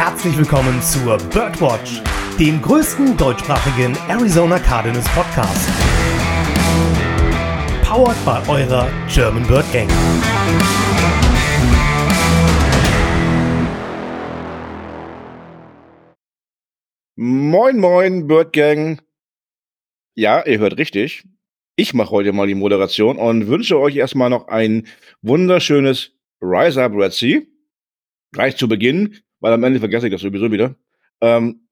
herzlich willkommen zur Birdwatch, dem größten deutschsprachigen Arizona Cardinals Podcast. Powered by eurer German Bird Gang. Moin, moin, Bird Gang. Ja, ihr hört richtig. Ich mache heute mal die Moderation und wünsche euch erstmal noch ein wunderschönes Rise Up Red Sea. Gleich zu Beginn, weil am Ende vergesse ich das sowieso wieder. Ähm,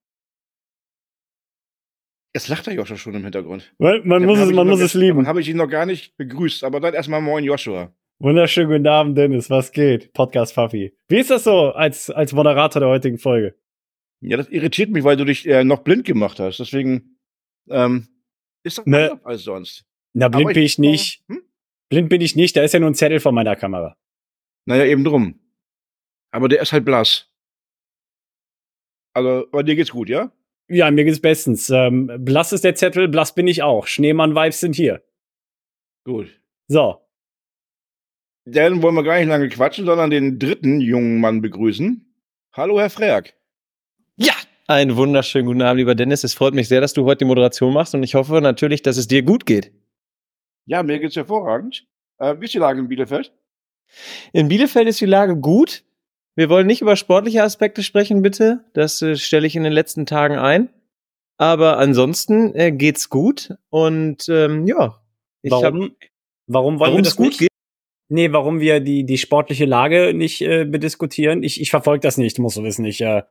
Jetzt lacht der Joshua schon im Hintergrund. Man, man muss, es, man muss es lieben. Habe ich ihn noch gar nicht begrüßt, aber dann erstmal moin Joshua. Wunderschönen guten Abend, Dennis. Was geht? Podcast Fafi. Wie ist das so als, als Moderator der heutigen Folge? Ja, das irritiert mich, weil du dich äh, noch blind gemacht hast. Deswegen ähm, ist das ne, anders als sonst. Na, blind bin ich nicht. Hm? Blind bin ich nicht. Da ist ja nur ein Zettel vor meiner Kamera. Naja, eben drum. Aber der ist halt blass. Also, bei dir geht's gut, ja? Ja, mir geht's bestens. Ähm, blass ist der Zettel, blass bin ich auch. Schneemann-Vibes sind hier. Gut. So. Dann wollen wir gar nicht lange quatschen, sondern den dritten jungen Mann begrüßen. Hallo, Herr Freak. Ja, einen wunderschönen guten Abend, lieber Dennis. Es freut mich sehr, dass du heute die Moderation machst und ich hoffe natürlich, dass es dir gut geht. Ja, mir geht's hervorragend. Äh, wie ist die Lage in Bielefeld? In Bielefeld ist die Lage gut. Wir wollen nicht über sportliche Aspekte sprechen, bitte. Das äh, stelle ich in den letzten Tagen ein. Aber ansonsten äh, geht's gut und ähm, ja. Ich warum? Hab, warum wollen wir das gut nicht? geht? Nee, warum wir die die sportliche Lage nicht äh, bediskutieren? Ich ich verfolge das nicht, musst du wissen. Ich äh,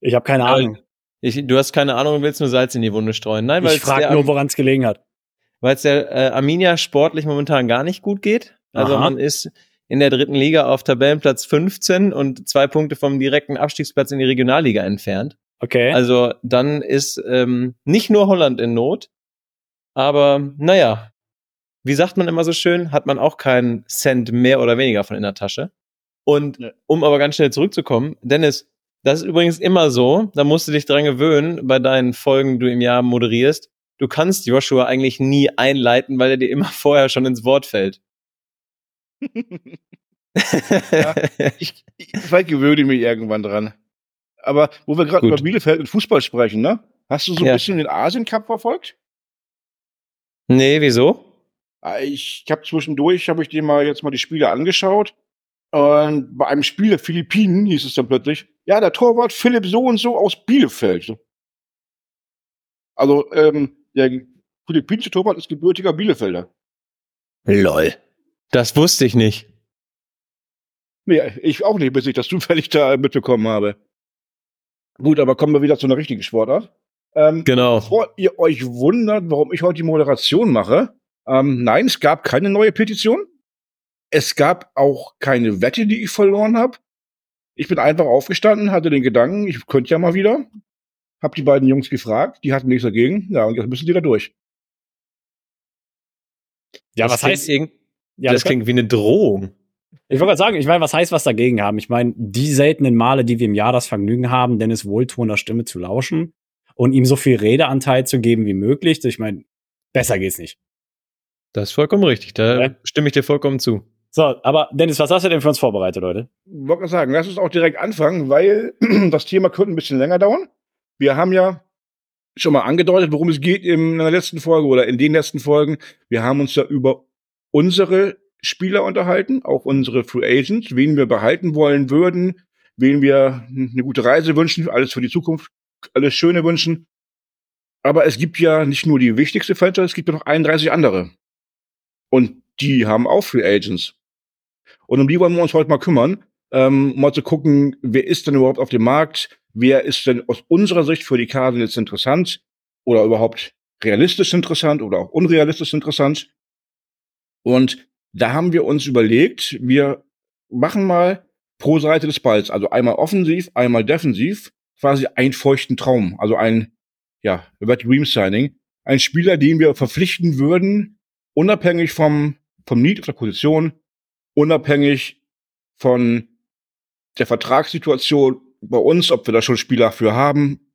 ich habe keine Ahnung. Ich, du hast keine Ahnung und willst nur Salz in die Wunde streuen. Nein, weil ich frage nur, woran es gelegen hat. Weil es der äh, Arminia sportlich momentan gar nicht gut geht. Also Aha. man ist in der dritten Liga auf Tabellenplatz 15 und zwei Punkte vom direkten Abstiegsplatz in die Regionalliga entfernt. Okay. Also dann ist ähm, nicht nur Holland in Not, aber naja, wie sagt man immer so schön, hat man auch keinen Cent mehr oder weniger von in der Tasche. Und um aber ganz schnell zurückzukommen, Dennis, das ist übrigens immer so, da musst du dich dran gewöhnen bei deinen Folgen, die du im Jahr moderierst. Du kannst Joshua eigentlich nie einleiten, weil er dir immer vorher schon ins Wort fällt ja, ich, ich vielleicht gewöhne mich irgendwann dran. Aber wo wir gerade über Bielefeld und Fußball sprechen, ne? Hast du so ein ja. bisschen den Asien Cup verfolgt? Nee, wieso? Ah, ich, ich habe zwischendurch, habe ich dir mal jetzt mal die Spiele angeschaut. Und bei einem Spiel der Philippinen hieß es dann plötzlich, ja, der Torwart Philipp so und so aus Bielefeld. Also, ähm, der philippinische Torwart ist gebürtiger Bielefelder. Lol. Das wusste ich nicht. Nee, ich auch nicht, bis ich das zufällig da mitbekommen habe. Gut, aber kommen wir wieder zu einer richtigen Sportart. Ähm, genau. Bevor ihr euch wundert, warum ich heute die Moderation mache, ähm, nein, es gab keine neue Petition. Es gab auch keine Wette, die ich verloren habe. Ich bin einfach aufgestanden, hatte den Gedanken, ich könnte ja mal wieder. Hab die beiden Jungs gefragt, die hatten nichts dagegen. Ja, und jetzt müssen die da durch. Ja, was heißt, ja, das, das klingt wie eine Drohung. Ich wollte gerade sagen, ich meine, was heißt was dagegen haben? Ich meine, die seltenen Male, die wir im Jahr das Vergnügen haben, Dennis wohltuender Stimme zu lauschen und ihm so viel Redeanteil zu geben wie möglich, ich meine, besser geht's nicht. Das ist vollkommen richtig, da ja. stimme ich dir vollkommen zu. So, aber Dennis, was hast du denn für uns vorbereitet, Leute? Ich wollte sagen, lass uns auch direkt anfangen, weil das Thema könnte ein bisschen länger dauern. Wir haben ja schon mal angedeutet, worum es geht in der letzten Folge oder in den letzten Folgen. Wir haben uns ja über unsere Spieler unterhalten, auch unsere Free Agents, wen wir behalten wollen würden, wen wir eine gute Reise wünschen, alles für die Zukunft, alles Schöne wünschen. Aber es gibt ja nicht nur die wichtigste Franchise, es gibt ja noch 31 andere. Und die haben auch Free Agents. Und um die wollen wir uns heute mal kümmern, ähm, um mal zu gucken, wer ist denn überhaupt auf dem Markt, wer ist denn aus unserer Sicht für die Cardinals interessant oder überhaupt realistisch interessant oder auch unrealistisch interessant. Und da haben wir uns überlegt, wir machen mal pro Seite des Balls, also einmal offensiv, einmal defensiv, quasi einen feuchten Traum, also ein, ja, Wet Dream Signing, ein Spieler, den wir verpflichten würden, unabhängig vom, vom Need auf der Position, unabhängig von der Vertragssituation bei uns, ob wir da schon Spieler für haben,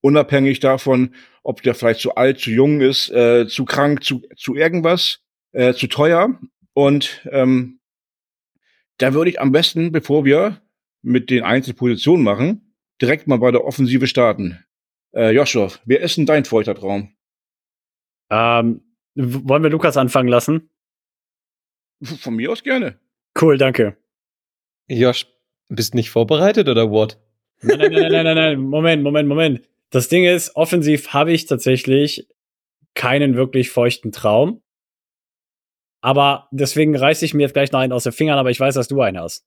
unabhängig davon, ob der vielleicht zu alt, zu jung ist, äh, zu krank, zu, zu irgendwas äh, zu teuer. Und ähm, da würde ich am besten, bevor wir mit den Einzelpositionen machen, direkt mal bei der Offensive starten. Äh, Joshua, wer ist denn dein feuchter Traum? Ähm, wollen wir Lukas anfangen lassen? Von mir aus gerne. Cool, danke. Josh, bist nicht vorbereitet oder what? Nein, nein, nein, nein, nein, nein, Moment, Moment, Moment. Das Ding ist, offensiv habe ich tatsächlich keinen wirklich feuchten Traum. Aber deswegen reiße ich mir jetzt gleich noch einen aus den Fingern, aber ich weiß, dass du einen hast.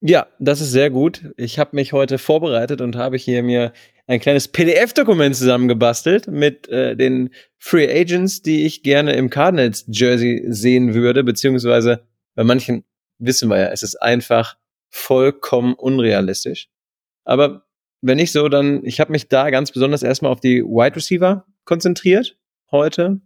Ja, das ist sehr gut. Ich habe mich heute vorbereitet und habe hier mir ein kleines PDF-Dokument zusammengebastelt mit äh, den Free Agents, die ich gerne im Cardinals Jersey sehen würde, beziehungsweise bei manchen wissen wir ja, es ist einfach vollkommen unrealistisch. Aber wenn nicht so, dann ich habe mich da ganz besonders erstmal auf die Wide Receiver konzentriert heute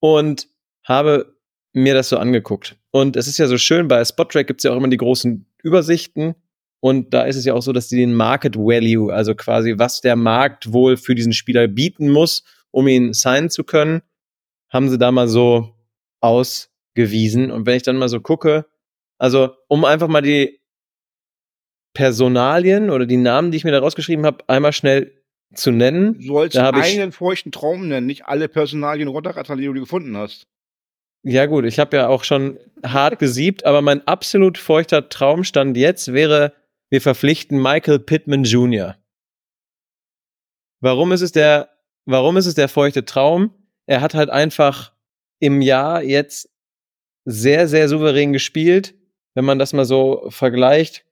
und habe mir das so angeguckt. Und es ist ja so schön, bei Spottrack gibt es ja auch immer die großen Übersichten. Und da ist es ja auch so, dass die den Market Value, also quasi was der Markt wohl für diesen Spieler bieten muss, um ihn signen zu können, haben sie da mal so ausgewiesen. Und wenn ich dann mal so gucke, also um einfach mal die Personalien oder die Namen, die ich mir da rausgeschrieben habe, einmal schnell zu nennen. Du sollst Da hab ich- einen feuchten Traum nennen, nicht alle Personalien runterrattern, die du gefunden hast. Ja gut, ich habe ja auch schon hart gesiebt, aber mein absolut feuchter Traumstand jetzt wäre, wir verpflichten Michael Pittman Jr. Warum ist es der, warum ist es der feuchte Traum? Er hat halt einfach im Jahr jetzt sehr, sehr souverän gespielt. Wenn man das mal so vergleicht,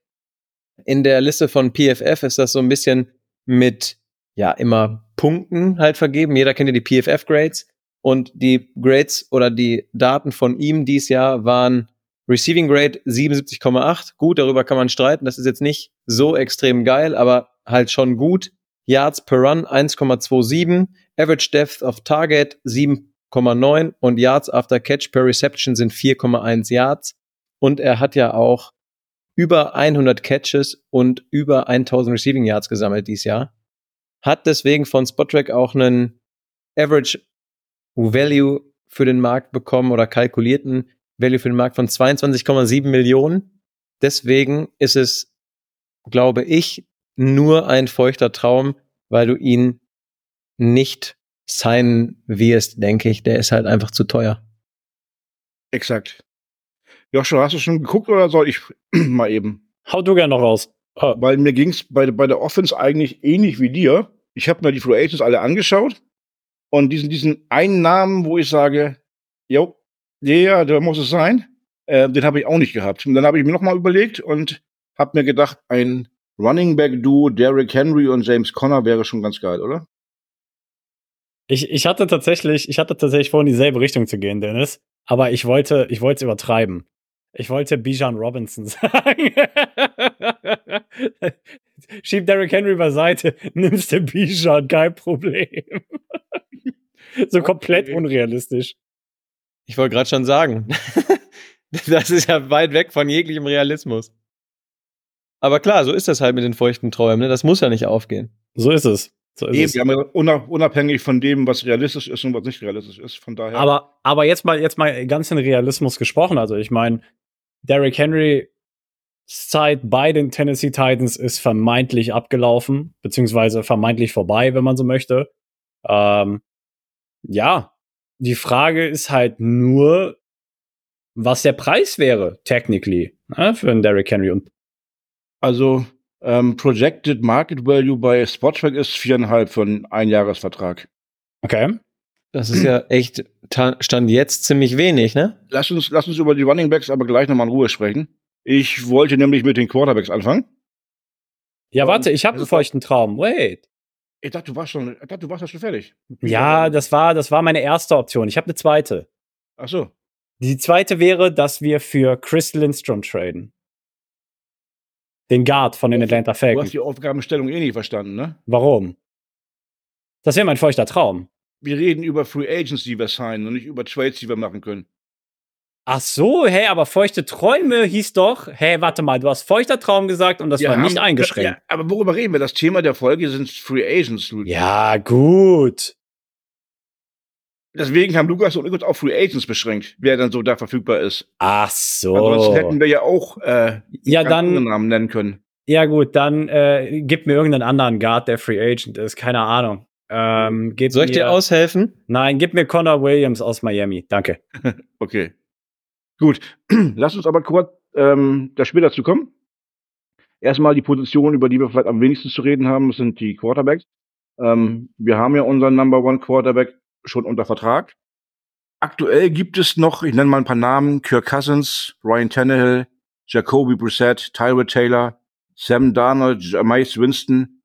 in der Liste von PFF ist das so ein bisschen mit, ja, immer Punkten halt vergeben. Jeder kennt ja die PFF-Grades. Und die Grades oder die Daten von ihm dieses Jahr waren Receiving Grade 77,8. Gut, darüber kann man streiten. Das ist jetzt nicht so extrem geil, aber halt schon gut. Yards per Run 1,27. Average Depth of Target 7,9 und Yards after Catch per Reception sind 4,1 Yards. Und er hat ja auch über 100 Catches und über 1000 Receiving Yards gesammelt dieses Jahr. Hat deswegen von Spottrack auch einen Average Value für den Markt bekommen oder kalkulierten Value für den Markt von 22,7 Millionen. Deswegen ist es, glaube ich, nur ein feuchter Traum, weil du ihn nicht signen wirst, denke ich. Der ist halt einfach zu teuer. Exakt. Joshua, hast du schon geguckt oder soll ich mal eben? Hau du gern noch raus. Oh, Weil mir ging's bei, bei der Offense eigentlich ähnlich wie dir. Ich habe mir die Free Agents alle angeschaut und diesen, diesen einen Namen, wo ich sage, jo, der, der muss es sein, äh, den habe ich auch nicht gehabt. Und dann habe ich mir nochmal überlegt und habe mir gedacht, ein Running Back Duo, Derrick Henry und James Conner wäre schon ganz geil, oder? ich, ich hatte tatsächlich, ich hatte tatsächlich vor, in dieselbe Richtung zu gehen, Dennis. Aber ich wollte, ich wollte es übertreiben. Ich wollte Bijan Robinson sagen. Schieb Derrick Henry beiseite, nimmst du Bijan, kein Problem. so komplett unrealistisch. Ich wollte gerade schon sagen, das ist ja weit weg von jeglichem Realismus. Aber klar, so ist das halt mit den feuchten Träumen. Ne? Das muss ja nicht aufgehen. So ist es. So ist Eben, es. unabhängig von dem, was realistisch ist und was nicht realistisch ist. Von daher. Aber, aber jetzt mal, jetzt mal ganz in Realismus gesprochen. Also ich meine, Derrick Henry Zeit bei den Tennessee Titans ist vermeintlich abgelaufen, beziehungsweise vermeintlich vorbei, wenn man so möchte. Ähm, ja, die Frage ist halt nur, was der Preis wäre, technically, ne, für einen Derrick Henry. Und Also ähm, Projected Market Value bei Spottrack ist viereinhalb für einen Einjahresvertrag. okay. Das ist ja echt ta- Stand jetzt ziemlich wenig, ne? Lass uns, lass uns über die Running Backs aber gleich nochmal in Ruhe sprechen. Ich wollte nämlich mit den Quarterbacks anfangen. Ja, warte, ich habe es einen feuchten Traum. Wait. Ich dachte, du warst schon, ich dachte, du warst ja schon fertig. Ja, das war, das war meine erste Option. Ich habe eine zweite. Ach so. Die zweite wäre, dass wir für Chris Lindstrom traden. Den Guard von den Atlanta Du hast Falcons. die Aufgabenstellung eh nicht verstanden, ne? Warum? Das wäre mein feuchter Traum. Wir reden über Free Agents, die wir signen und nicht über Trades, die wir machen können. Ach so, hä, aber feuchte Träume hieß doch, hä, warte mal, du hast feuchter Traum gesagt und das Wir war nicht haben- eingeschränkt. Ja, aber worüber reden wir? Das Thema der Folge sind Free Agents. Luke. Ja, gut. Deswegen haben Lukas und ich uns auf Free Agents beschränkt, wer dann so da verfügbar ist. Ach so. Ansonsten hätten wir ja auch äh, Ja, dann, Namen nennen können. Ja, gut, dann äh, gib mir irgendeinen anderen Guard, der Free Agent ist. Keine Ahnung. Ähm, Soll ich mir, dir aushelfen? Nein, gib mir Connor Williams aus Miami. Danke. Okay. Gut. Lass uns aber kurz ähm, da später zu kommen. Erstmal die Position, über die wir vielleicht am wenigsten zu reden haben, sind die Quarterbacks. Ähm, wir haben ja unseren Number One Quarterback schon unter Vertrag. Aktuell gibt es noch, ich nenne mal ein paar Namen, Kirk Cousins, Ryan Tannehill, Jacoby Brissett, Tyrod Taylor, Sam Darnold, Jameis Winston,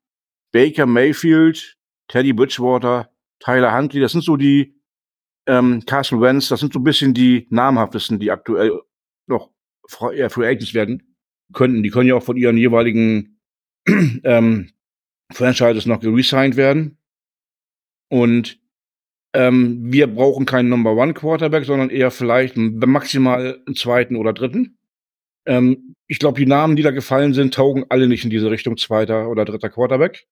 Baker Mayfield, Teddy Bridgewater, Tyler Huntley. Das sind so die ähm, Carson Wentz, das sind so ein bisschen die namhaftesten, die aktuell noch Free Agents werden könnten. Die können ja auch von ihren jeweiligen ähm, Franchises noch geresigned werden. Und ähm, wir brauchen keinen Number One Quarterback, sondern eher vielleicht maximal einen zweiten oder dritten. Ähm, ich glaube, die Namen, die da gefallen sind, taugen alle nicht in diese Richtung zweiter oder dritter Quarterback.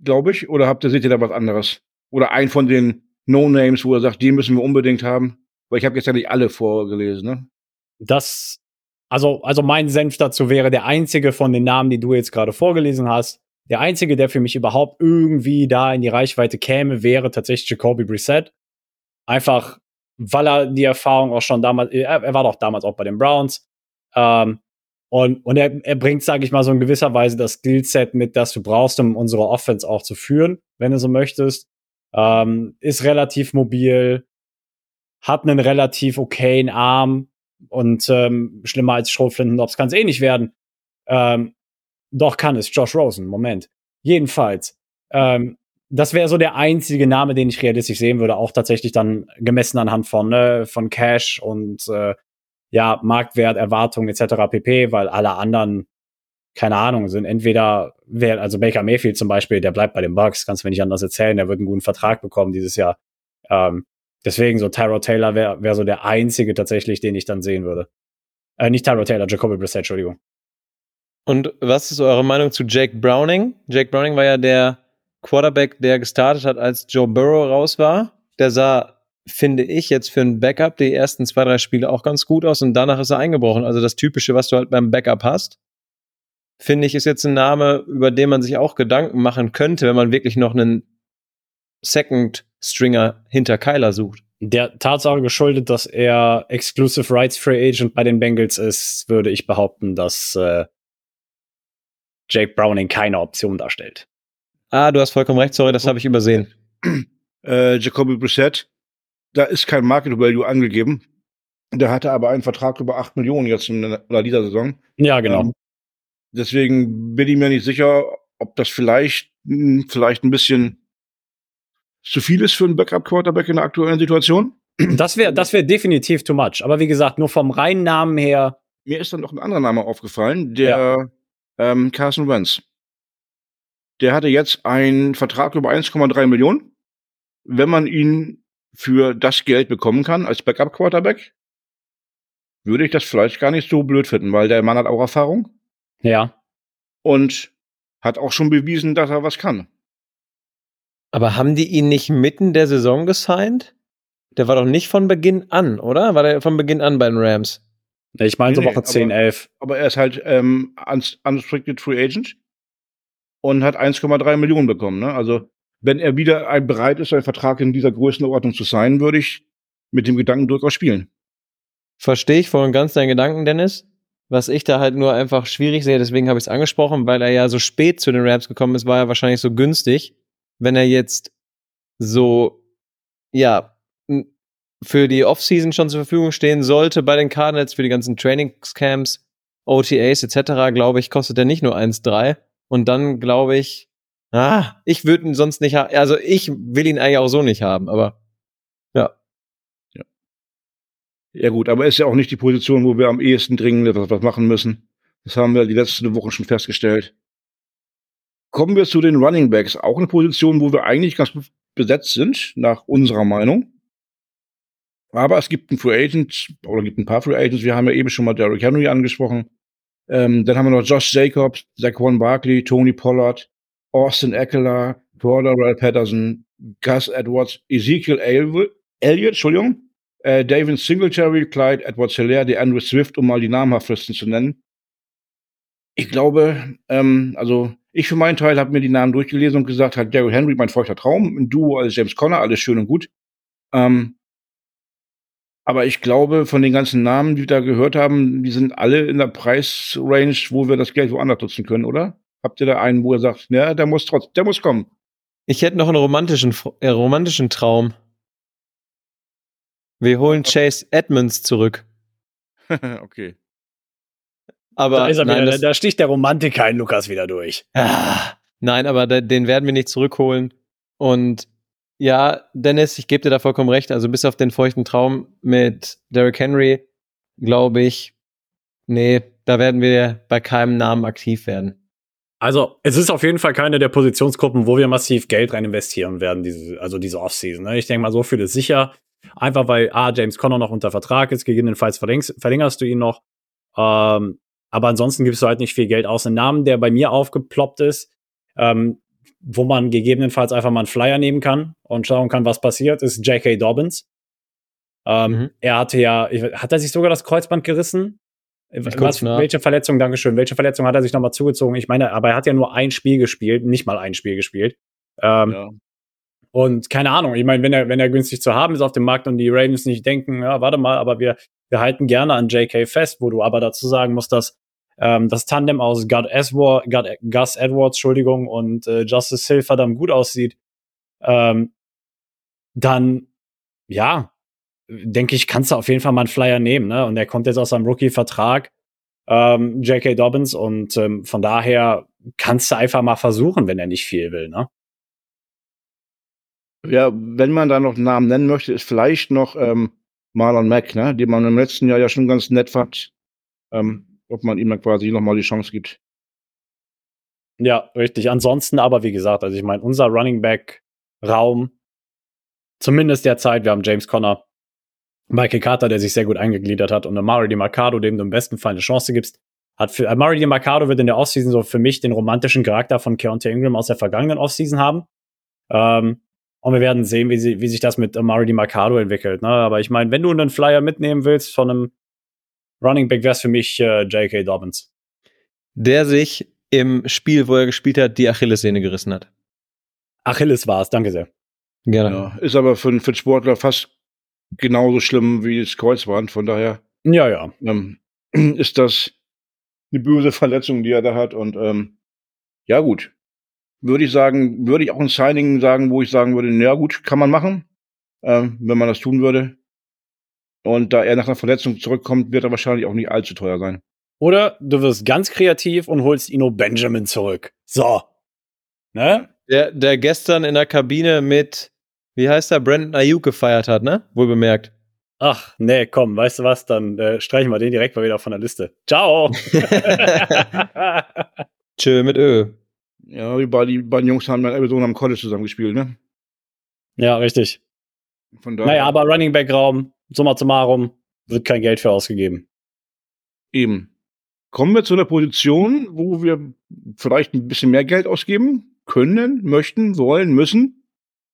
Glaube ich. Oder habt ihr, seht ihr da was anderes? Oder ein von den No-Names, wo er sagt, die müssen wir unbedingt haben? Weil ich habe jetzt ja nicht alle vorgelesen, ne? Das, also, also mein Senf dazu wäre der einzige von den Namen, die du jetzt gerade vorgelesen hast. Der einzige, der für mich überhaupt irgendwie da in die Reichweite käme, wäre tatsächlich Jacoby Brissett. Einfach, weil er die Erfahrung auch schon damals, er, er war doch damals auch bei den Browns. Ähm, und, und er, er bringt, sage ich mal, so in gewisser Weise das Skillset mit, das du brauchst, um unsere Offense auch zu führen, wenn du so möchtest. Ähm, ist relativ mobil, hat einen relativ okayen Arm und ähm, schlimmer als Schrotflinten-Nobs kann es eh nicht werden. Ähm, doch kann es, Josh Rosen, Moment. Jedenfalls, ähm, das wäre so der einzige Name, den ich realistisch sehen würde, auch tatsächlich dann gemessen anhand von, ne, von Cash und äh, ja, Marktwert, Erwartungen etc. pp, weil alle anderen, keine Ahnung, sind entweder, wer, also Baker Mayfield zum Beispiel, der bleibt bei den Bucks, kannst du mir nicht anders erzählen, der wird einen guten Vertrag bekommen dieses Jahr. Ähm, deswegen so Tyrod Taylor wäre wär so der einzige tatsächlich, den ich dann sehen würde. Äh, nicht Tyrod Taylor, Jacoby Brissett, Entschuldigung. Und was ist eure Meinung zu Jake Browning? Jake Browning war ja der Quarterback, der gestartet hat, als Joe Burrow raus war. Der sah, finde ich, jetzt für ein Backup die ersten zwei, drei Spiele auch ganz gut aus und danach ist er eingebrochen. Also das Typische, was du halt beim Backup hast. Finde ich, ist jetzt ein Name, über den man sich auch Gedanken machen könnte, wenn man wirklich noch einen Second Stringer hinter Kyler sucht. Der Tatsache geschuldet, dass er Exclusive Rights Free Agent bei den Bengals ist, würde ich behaupten, dass äh, Jake Browning keine Option darstellt. Ah, du hast vollkommen recht, sorry, das habe ich übersehen. Äh, Jacoby Brissett, da ist kein Market Value angegeben. Der hatte aber einen Vertrag über 8 Millionen jetzt in der, dieser Saison. Ja, genau. Ähm, deswegen bin ich mir nicht sicher, ob das vielleicht, hm, vielleicht ein bisschen zu viel ist für einen Backup-Quarterback in der aktuellen Situation. Das wäre das wäre definitiv too much. Aber wie gesagt, nur vom reinen Namen her. Mir ist dann noch ein anderer Name aufgefallen, der ja ähm, Carson Wentz. Der hatte jetzt einen Vertrag über 1,3 Millionen. Wenn man ihn für das Geld bekommen kann als Backup-Quarterback, würde ich das vielleicht gar nicht so blöd finden, weil der Mann hat auch Erfahrung. Ja. Und hat auch schon bewiesen, dass er was kann. Aber haben die ihn nicht mitten der Saison gesigned? Der war doch nicht von Beginn an, oder? War der von Beginn an bei den Rams? Ich meine so nee, Woche 10, aber, 11. Aber er ist halt ähm, unrestricted free agent und hat 1,3 Millionen bekommen. Ne? Also wenn er wieder bereit ist, einen Vertrag in dieser Größenordnung zu sein, würde ich mit dem Gedanken durchaus spielen. Verstehe ich voll und ganz deinen Gedanken, Dennis. Was ich da halt nur einfach schwierig sehe, deswegen habe ich es angesprochen, weil er ja so spät zu den Rams gekommen ist, war er wahrscheinlich so günstig. Wenn er jetzt so, ja, für die Offseason schon zur Verfügung stehen sollte bei den Cardinals für die ganzen Trainingscamps, OTAs etc., glaube ich, kostet er nicht nur 1,3. Und dann glaube ich, ah, ich würde ihn sonst nicht haben. Also ich will ihn eigentlich auch so nicht haben, aber ja. Ja, ja gut, aber ist ja auch nicht die Position, wo wir am ehesten dringend was machen müssen. Das haben wir die letzten Wochen schon festgestellt. Kommen wir zu den Running Backs. Auch eine Position, wo wir eigentlich ganz besetzt sind, nach unserer Meinung. Aber es gibt einen Free Agent, oder gibt ein paar Free Agents. Wir haben ja eben schon mal Derrick Henry angesprochen. Ähm, dann haben wir noch Josh Jacobs, Zaquan Barkley, Tony Pollard, Austin Eckler, Cordell Patterson, Gus Edwards, Ezekiel Elliott, Entschuldigung, äh, David Singletary, Clyde Edwards Hilaire, die Andrew Swift, um mal die namhaftesten zu nennen. Ich glaube, ähm, also ich für meinen Teil habe mir die Namen durchgelesen und gesagt, hat Gary Henry mein feuchter Traum, ein Duo als James Conner, alles schön und gut. Ähm, aber ich glaube, von den ganzen Namen, die wir da gehört haben, die sind alle in der Preisrange, wo wir das Geld woanders nutzen können, oder? Habt ihr da einen, wo ihr sagt, ja, der muss trotz, der muss kommen? Ich hätte noch einen romantischen, äh, romantischen Traum. Wir holen Chase Edmonds zurück. okay. Aber da, ist er nein, wieder, das, da sticht der Romantiker in Lukas wieder durch. ah, nein, aber den werden wir nicht zurückholen. Und ja, Dennis, ich gebe dir da vollkommen recht. Also bis auf den feuchten Traum mit Derrick Henry, glaube ich, nee, da werden wir bei keinem Namen aktiv werden. Also, es ist auf jeden Fall keine der Positionsgruppen, wo wir massiv Geld rein investieren werden, diese, also diese Offseason. Ne? Ich denke mal, so viel ist sicher. Einfach weil A, James Conner noch unter Vertrag ist, gegebenenfalls verlängerst, verlängerst du ihn noch. Ähm, aber ansonsten gibst du halt nicht viel Geld aus. Ein Namen, der bei mir aufgeploppt ist, ähm, wo man gegebenenfalls einfach mal einen Flyer nehmen kann und schauen kann, was passiert, ist J.K. Dobbins. Ähm, Mhm. Er hatte ja, hat er sich sogar das Kreuzband gerissen? guck's Was, welche Verletzung, Dankeschön, welche Verletzung hat er sich nochmal zugezogen? Ich meine, aber er hat ja nur ein Spiel gespielt, nicht mal ein Spiel gespielt. Ähm, Ja. Und keine Ahnung, ich meine, wenn er, wenn er günstig zu haben ist auf dem Markt und die Ravens nicht denken, ja, warte mal, aber wir, wir halten gerne an JK fest, wo du aber dazu sagen musst, dass ähm, das Tandem aus Gus Edwards, Entschuldigung, und äh, Justice Hill verdammt gut aussieht, ähm, dann, ja, denke ich, kannst du auf jeden Fall mal einen Flyer nehmen, ne? Und er kommt jetzt aus seinem Rookie-Vertrag, ähm, J.K. Dobbins, und ähm, von daher kannst du einfach mal versuchen, wenn er nicht viel will, ne? Ja, wenn man da noch einen Namen nennen möchte, ist vielleicht noch ähm, Marlon Mack, ne? den man im letzten Jahr ja schon ganz nett fand. Ähm, ob man ihm dann quasi nochmal die Chance gibt. Ja, richtig. Ansonsten aber, wie gesagt, also ich meine, unser Running Back Raum, zumindest derzeit, wir haben James Conner, Michael Carter, der sich sehr gut eingegliedert hat und Amari DiMarcado, dem du im besten Fall eine Chance gibst, hat für Amari DiMarcado wird in der Offseason so für mich den romantischen Charakter von Keontae Ingram aus der vergangenen Offseason haben. Ähm, und wir werden sehen, wie, sie, wie sich das mit Amari DiMarcado entwickelt. Ne? Aber ich meine, wenn du einen Flyer mitnehmen willst von einem Running Back, wäre es für mich äh, J.K. Dobbins. Der sich im Spiel, wo er gespielt hat, die Achillessehne gerissen hat. Achilles war es, danke sehr. Gerne. Ja, ist aber für, für den Sportler fast genauso schlimm wie das Kreuzband. Von daher Ja, ja. ähm, ist das eine böse Verletzung, die er da hat. Und ähm, ja, gut. Würde ich sagen, würde ich auch ein Signing sagen, wo ich sagen würde, na gut, kann man machen, ähm, wenn man das tun würde. Und da er nach einer Verletzung zurückkommt, wird er wahrscheinlich auch nicht allzu teuer sein. Oder du wirst ganz kreativ und holst Ino Benjamin zurück. So. Ne? Der, der gestern in der Kabine mit, wie heißt er, Brandon Ayuk gefeiert hat, ne? Wohl bemerkt. Ach, nee, komm, weißt du was? Dann äh, streichen wir den direkt mal wieder von der Liste. Ciao. Tschö mit Ö. Ja, die beiden, Jungs haben in Arizona am College zusammen gespielt, ne? ja, richtig. Von daher Naja, aber Running Back Raum, summa summarum, wird kein Geld für ausgegeben. eben. Kommen wir zu einer Position, wo wir vielleicht ein bisschen mehr Geld ausgeben können, möchten, wollen, müssen.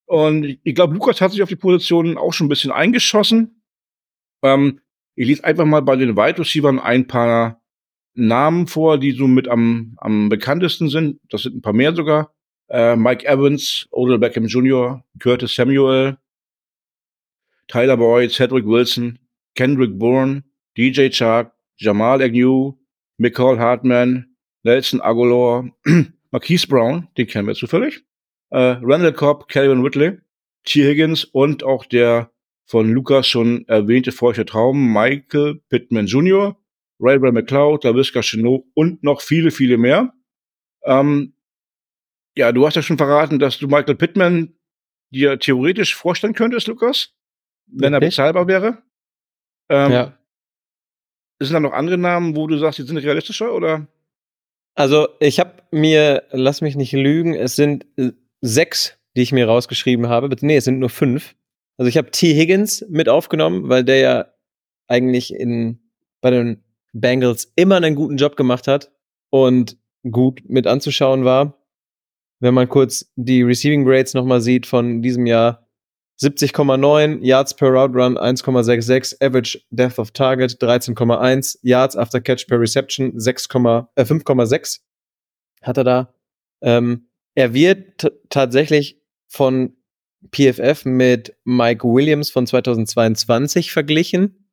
Und ich- ich glaube, Lukas hat sich auf die Position auch schon ein bisschen eingeschossen. Ähm, ich lese einfach mal bei den Wide Receivers ein paar Namen vor, die so mit am, am bekanntesten sind. Das sind ein paar mehr sogar. Äh, Mike Evans, Odell Beckham Jr., Curtis Samuel, Tyler Boyd, Cedric Wilson, Kendrick Bourne, DJ Chark, Jamal Agnew, Michael Hartman, Nelson Aguilar, Marquise Brown, den kennen wir zufällig, äh, Randall Cobb, Calvin Whitley, T. Higgins und auch der von Lukas schon erwähnte feuchte Traum, Michael Pittman Jr., Ray Ray McLeod, LaVisca Chenot und noch viele, viele mehr. Ähm, ja, du hast ja schon verraten, dass du Michael Pittman dir theoretisch vorstellen könntest, Lukas, wenn er Okay. bezahlbar wäre. Ähm, ja. Sind da noch andere Namen, wo du sagst, die sind realistischer oder? Also, ich habe mir, lass mich nicht lügen, es sind äh, sechs, die ich mir rausgeschrieben habe. Nee, es sind nur fünf. Also, ich habe T. Higgins mit aufgenommen, weil der ja eigentlich in, bei den Bengals immer einen guten Job gemacht hat und gut mit anzuschauen war. Wenn man kurz die Receiving Grades nochmal sieht von diesem Jahr, 70,9, Yards per Route Run 1,66, Average Depth of Target 13,1, Yards after Catch per Reception 6, äh, 5,6 hat er da. Ähm, er wird tatsächlich von PFF mit Mike Williams von 2022 verglichen.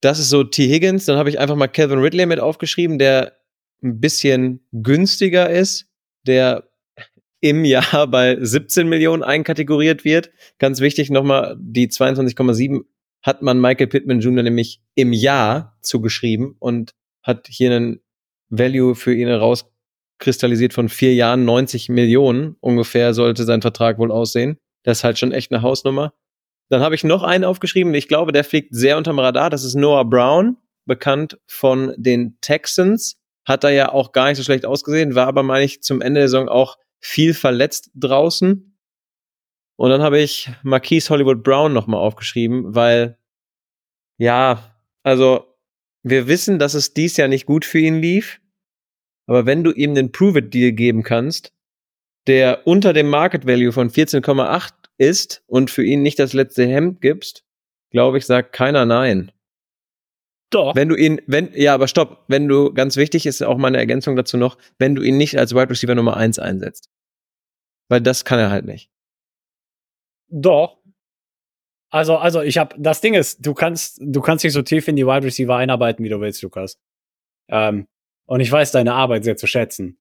Das ist so T. Higgins. Dann habe ich einfach mal Kevin Ridley mit aufgeschrieben, der ein bisschen günstiger ist, der im Jahr bei 17 Millionen einkategoriert wird. Ganz wichtig nochmal, die 22,7 hat man Michael Pittman Jr. nämlich im Jahr zugeschrieben und hat hier einen Value für ihn herauskristallisiert von vier Jahren 90 Millionen ungefähr sollte sein Vertrag wohl aussehen. Das ist halt schon echt eine Hausnummer. Dann habe ich noch einen aufgeschrieben, ich glaube, der fliegt sehr unterm Radar. Das ist Noah Brown, bekannt von den Texans. Hat er ja auch gar nicht so schlecht ausgesehen, war aber, meine ich, zum Ende der Saison auch viel verletzt draußen. Und dann habe ich Marquise Hollywood Brown nochmal aufgeschrieben, weil, ja, also wir wissen, dass es dies Jahr nicht gut für ihn lief. Aber wenn du ihm den Prove-It-Deal geben kannst, der unter dem Market Value von 14,8 ist und für ihn nicht das letzte Hemd gibst, glaube ich, sagt keiner nein. Doch. Wenn du ihn, wenn, ja, aber stopp, wenn du, ganz wichtig ist auch meine Ergänzung dazu noch, wenn du ihn nicht als Wide Receiver Nummer eins einsetzt. Weil das kann er halt nicht. Doch. Also, also ich habe, das Ding ist, du kannst, du kannst dich so tief in die Wide Receiver einarbeiten, wie du willst, Lukas. Ähm, und ich weiß deine Arbeit sehr zu schätzen.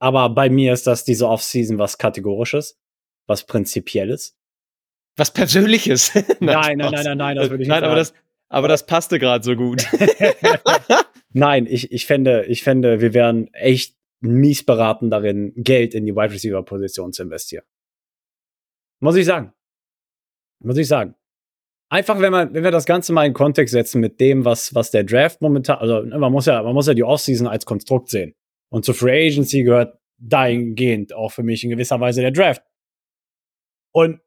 Aber bei mir ist das diese Offseason was Kategorisches, was Prinzipielles. Was Persönliches. nein, nein, nein, nein, nein, das würde ich nein, nicht aber das, aber das passte gerade so gut. Nein, ich, ich fände, ich fände, wir wären echt mies beraten darin, Geld in die Wide Receiver Position zu investieren. Muss ich sagen. Muss ich sagen. Einfach, wenn man, wenn wir das Ganze mal in Kontext setzen mit dem, was, was der Draft momentan, also ne, man muss ja, man muss ja die Offseason als Konstrukt sehen. Und zur Free Agency gehört dahingehend auch für mich in gewisser Weise der Draft. Und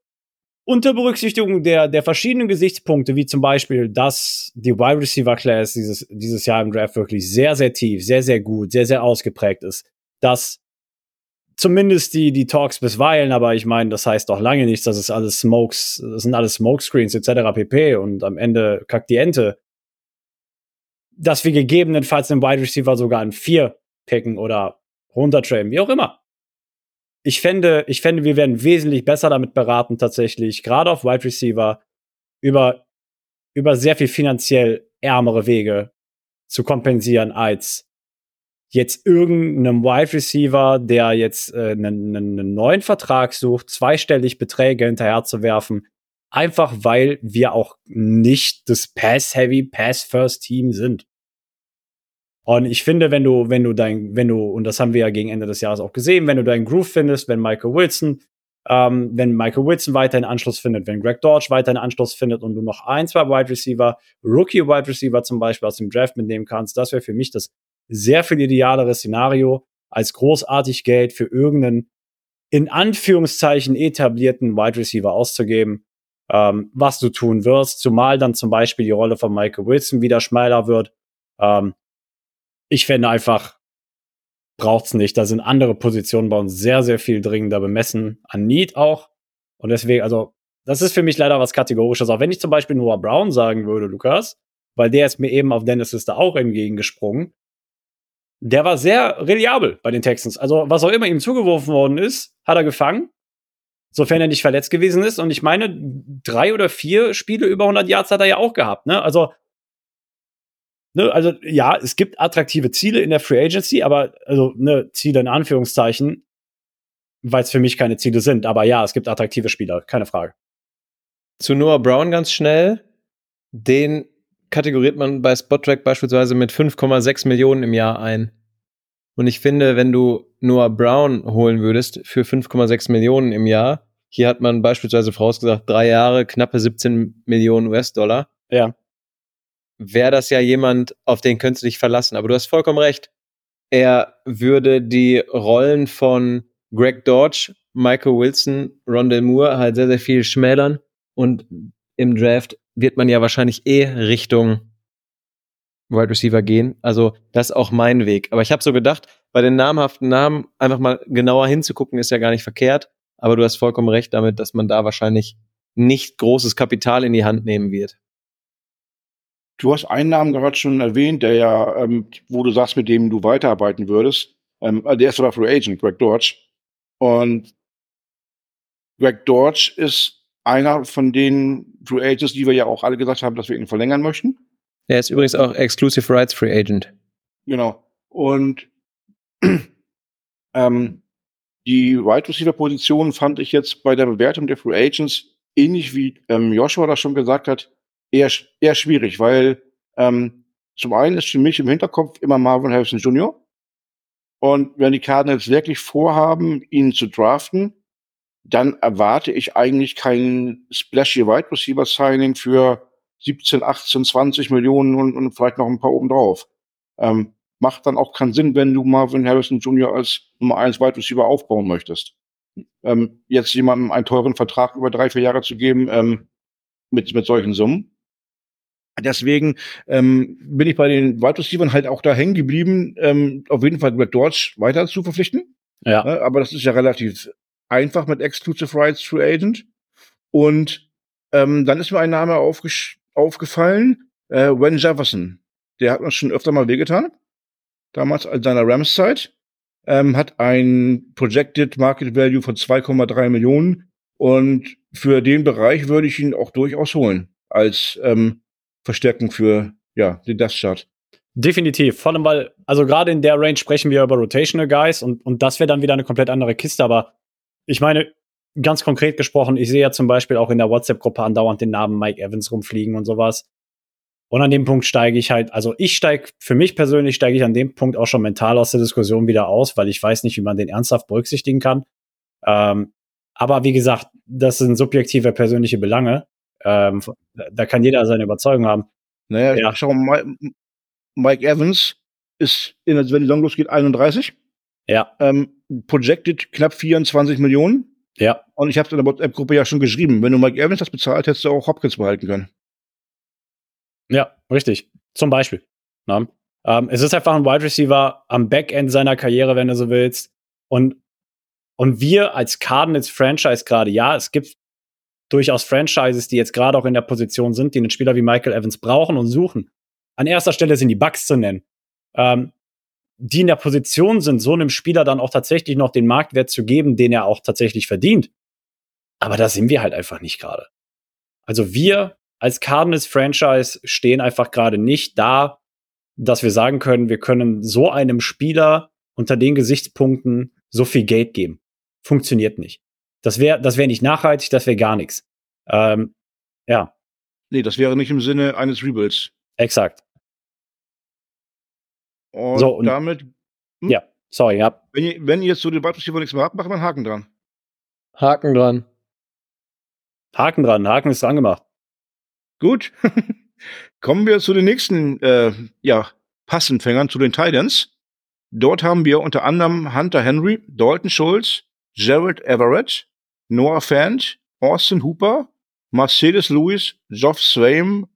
unter Berücksichtigung der, der verschiedenen Gesichtspunkte, wie zum Beispiel, dass die Wide Receiver Class dieses, dieses Jahr im Draft wirklich sehr, sehr tief, sehr, sehr gut, sehr, sehr ausgeprägt ist, dass zumindest die, die Talks bisweilen, aber ich meine, das heißt doch lange nichts, dass es alles Smokes, das sind alles Smokescreens etc. pp. und am Ende kackt die Ente, dass wir gegebenenfalls den Wide Receiver sogar in vier picken oder runtertraden, wie auch immer ich fände, ich fände, wir werden wesentlich besser damit beraten, tatsächlich, gerade auf Wide Receiver, über, über sehr viel finanziell ärmere Wege zu kompensieren, als jetzt irgendeinem Wide Receiver, der jetzt äh, einen, einen neuen Vertrag sucht, zweistellig Beträge hinterher zu werfen, einfach weil wir auch nicht das Pass-Heavy, Pass-First-Team sind. Und ich finde, wenn du, wenn du dein, wenn du, und das haben wir ja gegen Ende des Jahres auch gesehen, wenn du deinen Groove findest, wenn Michael Wilson, ähm, wenn Michael Wilson weiterhin Anschluss findet, wenn Greg Dodge weiterhin Anschluss findet und du noch ein, zwei Wide Receiver, Rookie Wide Receiver zum Beispiel aus dem Draft mitnehmen kannst, das wäre für mich das sehr viel idealere Szenario, als großartig Geld für irgendeinen in Anführungszeichen etablierten Wide Receiver auszugeben, ähm, was du tun wirst, zumal dann zum Beispiel die Rolle von Michael Wilson wieder schmaler wird. Ähm, ich fände einfach, braucht's nicht. Da sind andere Positionen bei uns sehr, sehr viel dringender bemessen. An Need auch. Und deswegen, also, das ist für mich leider was Kategorisches. Auch wenn ich zum Beispiel Noah Brown sagen würde, Lukas, weil der ist mir eben auf Dennis Liste auch entgegengesprungen. Der war sehr reliabel bei den Texans. Also, was auch immer ihm zugeworfen worden ist, hat er gefangen. Sofern er nicht verletzt gewesen ist. Und ich meine, drei oder vier Spiele über 100 Yards hat er ja auch gehabt. Ne? Also, ne, also ja, es gibt attraktive Ziele in der Free Agency, aber also ne, Ziele in Anführungszeichen, weil es für mich keine Ziele sind. Aber ja, es gibt attraktive Spieler, keine Frage. Zu Noah Brown ganz schnell. Den kategoriert man bei Spottrack beispielsweise mit 5,6 Millionen im Jahr ein. Und ich finde, wenn du Noah Brown holen würdest für 5,6 Millionen im Jahr, hier hat man beispielsweise vorausgesagt, drei Jahre, knappe 17 Millionen US-Dollar. Ja wäre das ja jemand, auf den könntest du dich verlassen. Aber du hast vollkommen recht. Er würde die Rollen von Greg Dodge, Michael Wilson, Rondell Moore halt sehr, sehr viel schmälern. Und im Draft wird man ja wahrscheinlich eh Richtung Wide Receiver gehen. Also das ist auch mein Weg. Aber ich habe so gedacht, bei den namhaften Namen einfach mal genauer hinzugucken, ist ja gar nicht verkehrt. Aber du hast vollkommen recht damit, dass man da wahrscheinlich nicht großes Kapital in die Hand nehmen wird. Du hast einen Namen gerade schon erwähnt, der ja, ähm, wo du sagst, mit dem du weiterarbeiten würdest. Ähm, der ist sogar Free Agent, Greg Dodge. Und Greg Dodge ist einer von den Free Agents, die wir ja auch alle gesagt haben, dass wir ihn verlängern möchten. Er ist übrigens auch Exclusive Rights Free Agent. Genau. Und ähm, die Wide Receiver Position fand ich jetzt bei der Bewertung der Free Agents ähnlich wie ähm, Joshua das schon gesagt hat, eher, eher schwierig, weil ähm, zum einen ist für mich im Hinterkopf immer Marvin Harrison Jr. Und wenn die Cardinals wirklich vorhaben, ihn zu draften, dann erwarte ich eigentlich kein splashy Wide Receiver Signing für 17, 18, 20 Millionen und, und vielleicht noch ein paar obendrauf. Ähm, macht dann auch keinen Sinn, wenn du Marvin Harrison Jr. als Nummer 1 Wide Receiver aufbauen möchtest. Ähm, jetzt jemandem einen teuren Vertrag über drei, vier Jahre zu geben, ähm, mit, mit solchen Summen. Deswegen ähm, bin ich bei den Wide Receivers halt auch da hängen geblieben, ähm, auf jeden Fall Greg Dodge weiter zu verpflichten. Ja. Ne, aber das ist ja relativ einfach mit Exclusive Rights True Agent. Und ähm, dann ist mir ein Name aufgefallen, äh, Wen Jefferson. Der hat uns schon öfter mal wehgetan. Damals in seiner Rams-Zeit. Ähm, hat ein Projected Market Value von 2,3 Millionen. Und für den Bereich würde ich ihn auch durchaus holen. Als ähm, Verstärkung für ja, den Death Chart. Definitiv. Vor allem, weil, also gerade in der Range sprechen wir über Rotational Guys und, und das wäre dann wieder eine komplett andere Kiste. Aber ich meine, ganz konkret gesprochen, ich sehe ja zum Beispiel auch in der WhatsApp-Gruppe andauernd den Namen Mike Evans rumfliegen und sowas. Und an dem Punkt steige ich halt, also ich steige, für mich persönlich steige ich an dem Punkt auch schon mental aus der Diskussion wieder aus, weil ich weiß nicht, wie man den ernsthaft berücksichtigen kann. Ähm, aber wie gesagt, das sind subjektive persönliche Belange. Ähm, da kann jeder seine Überzeugung haben. Naja, ja. schau mal, Mike Evans ist, in, wenn die Long losgeht, 31. Ja. Ähm, projected knapp 24 Millionen. Ja. Und ich habe in der WhatsApp-Gruppe ja schon geschrieben, wenn du Mike Evans das bezahlt, hättest du auch Hopkins behalten können. Ja, richtig. Zum Beispiel. Na? Ähm, es ist einfach ein Wide Receiver am Backend seiner Karriere, wenn du so willst. Und, und wir als Cardinals Franchise gerade, ja, es gibt durchaus Franchises, die jetzt gerade auch in der Position sind, die einen Spieler wie Michael Evans brauchen und suchen. An erster Stelle sind die Bucks zu nennen. Ähm, die in der Position sind, so einem Spieler dann auch tatsächlich noch den Marktwert zu geben, den er auch tatsächlich verdient. Aber da sind wir halt einfach nicht gerade. Also wir als Cardinals Franchise stehen einfach gerade nicht da, dass wir sagen können, wir können so einem Spieler unter den Gesichtspunkten so viel Geld geben. Funktioniert nicht. Das wäre das wäre nicht nachhaltig, das wäre gar nichts. Ähm, ja. Nee, das wäre nicht im Sinne eines Rebuilds. Exakt. Und, so, und damit. Hm? Ja, sorry, ja. Wenn ihr, wenn ihr jetzt so den Wide nichts mehr habt, machen wir einen Haken dran. Haken dran. Haken dran, Haken ist dran gemacht. Gut. Kommen wir zu den nächsten, äh, ja, Passempfängern, zu den Titans. Dort haben wir unter anderem Hunter Henry, Dalton Schulz, Jared Everett, Noah Fant, Austin Hooper, Mercedes Lewis, Geoff Swaim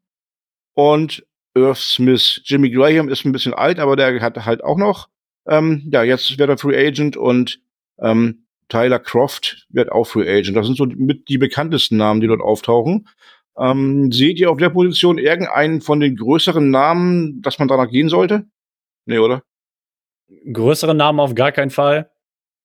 und Irv Smith. Jimmy Graham ist ein bisschen alt, aber der hat halt auch noch, ähm, ja, jetzt wird er Free Agent und ähm, Tyler Croft wird auch Free Agent. Das sind so mit die bekanntesten Namen, die dort auftauchen. Ähm, seht ihr auf der Position irgendeinen von den größeren Namen, dass man danach gehen sollte? Nee, oder? Größere Namen auf gar keinen Fall.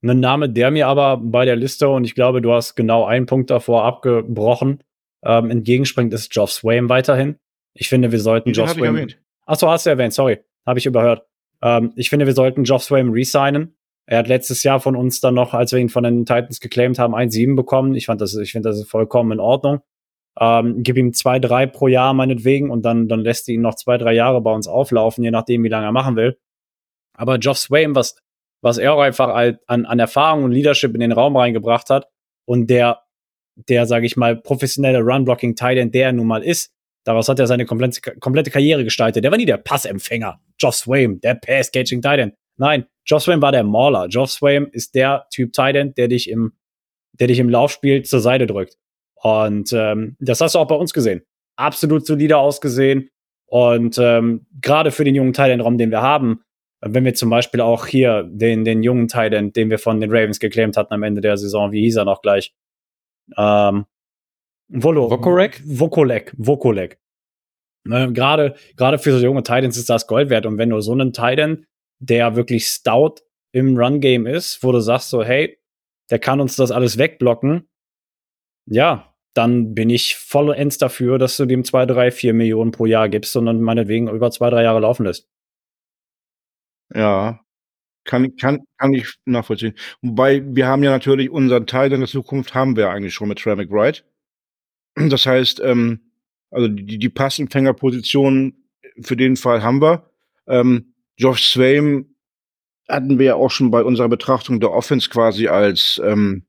Ein Name, der mir aber bei der Liste, und ich glaube, du hast genau einen Punkt davor abgebrochen, ähm, entgegenspringt, ist Geoff Swain weiterhin. Ich finde, wir sollten Geoff Swain. Achso, hast du erwähnt, sorry. Habe ich überhört. Ähm, ich finde, wir sollten Geoff Swain resignen. Er hat letztes Jahr von uns dann noch, als wir ihn von den Titans geclaimed haben, 1,7 bekommen. Ich fand das, ich finde, das ist vollkommen in Ordnung. Ähm, gib ihm zwei, drei pro Jahr meinetwegen und dann, dann lässt du ihn noch zwei, drei Jahre bei uns auflaufen, je nachdem, wie lange er machen will. Aber Geoff Swain, was, was er auch einfach an, an Erfahrung und Leadership in den Raum reingebracht hat und der, der, sage ich mal, professionelle Run-Blocking-Tight der er nun mal ist, daraus hat er seine komplette, komplette Karriere gestaltet. Der war nie der Passempfänger. Geoff Swain, der Pass-Catching-Tight Nein, Geoff Swain war der Mauler. Geoff Swain ist der Typ Tight der dich im, der dich im Laufspiel zur Seite drückt. Und ähm, das hast du auch bei uns gesehen. Absolut solide ausgesehen. Und ähm, gerade für den jungen Thailand-Raum, den wir haben, wenn wir zum Beispiel auch hier den, den jungen Thailand, den wir von den Ravens geclaimt hatten am Ende der Saison, wie hieß er noch gleich? Ähm, Volo, Vokorek? Vokolek, Vokolek. Ne, Gerade, gerade für so junge Titans ist das Gold wert. Und wenn du so einen Titan, der wirklich stout im Run-Game ist, wo du sagst so, hey, der kann uns das alles wegblocken, ja, dann bin ich vollends dafür, dass du dem zwei, drei, vier Millionen pro Jahr gibst und dann meinetwegen über zwei, drei Jahre laufen lässt. Ja, kann, kann, kann ich nachvollziehen. Wobei, wir haben ja natürlich unseren Teil in der Zukunft haben wir eigentlich schon mit Trey McBride. Das heißt, ähm, also die, die Passempfängerposition für den Fall haben wir. Ähm, Josh Swaim hatten wir ja auch schon bei unserer Betrachtung der Offense quasi als ähm,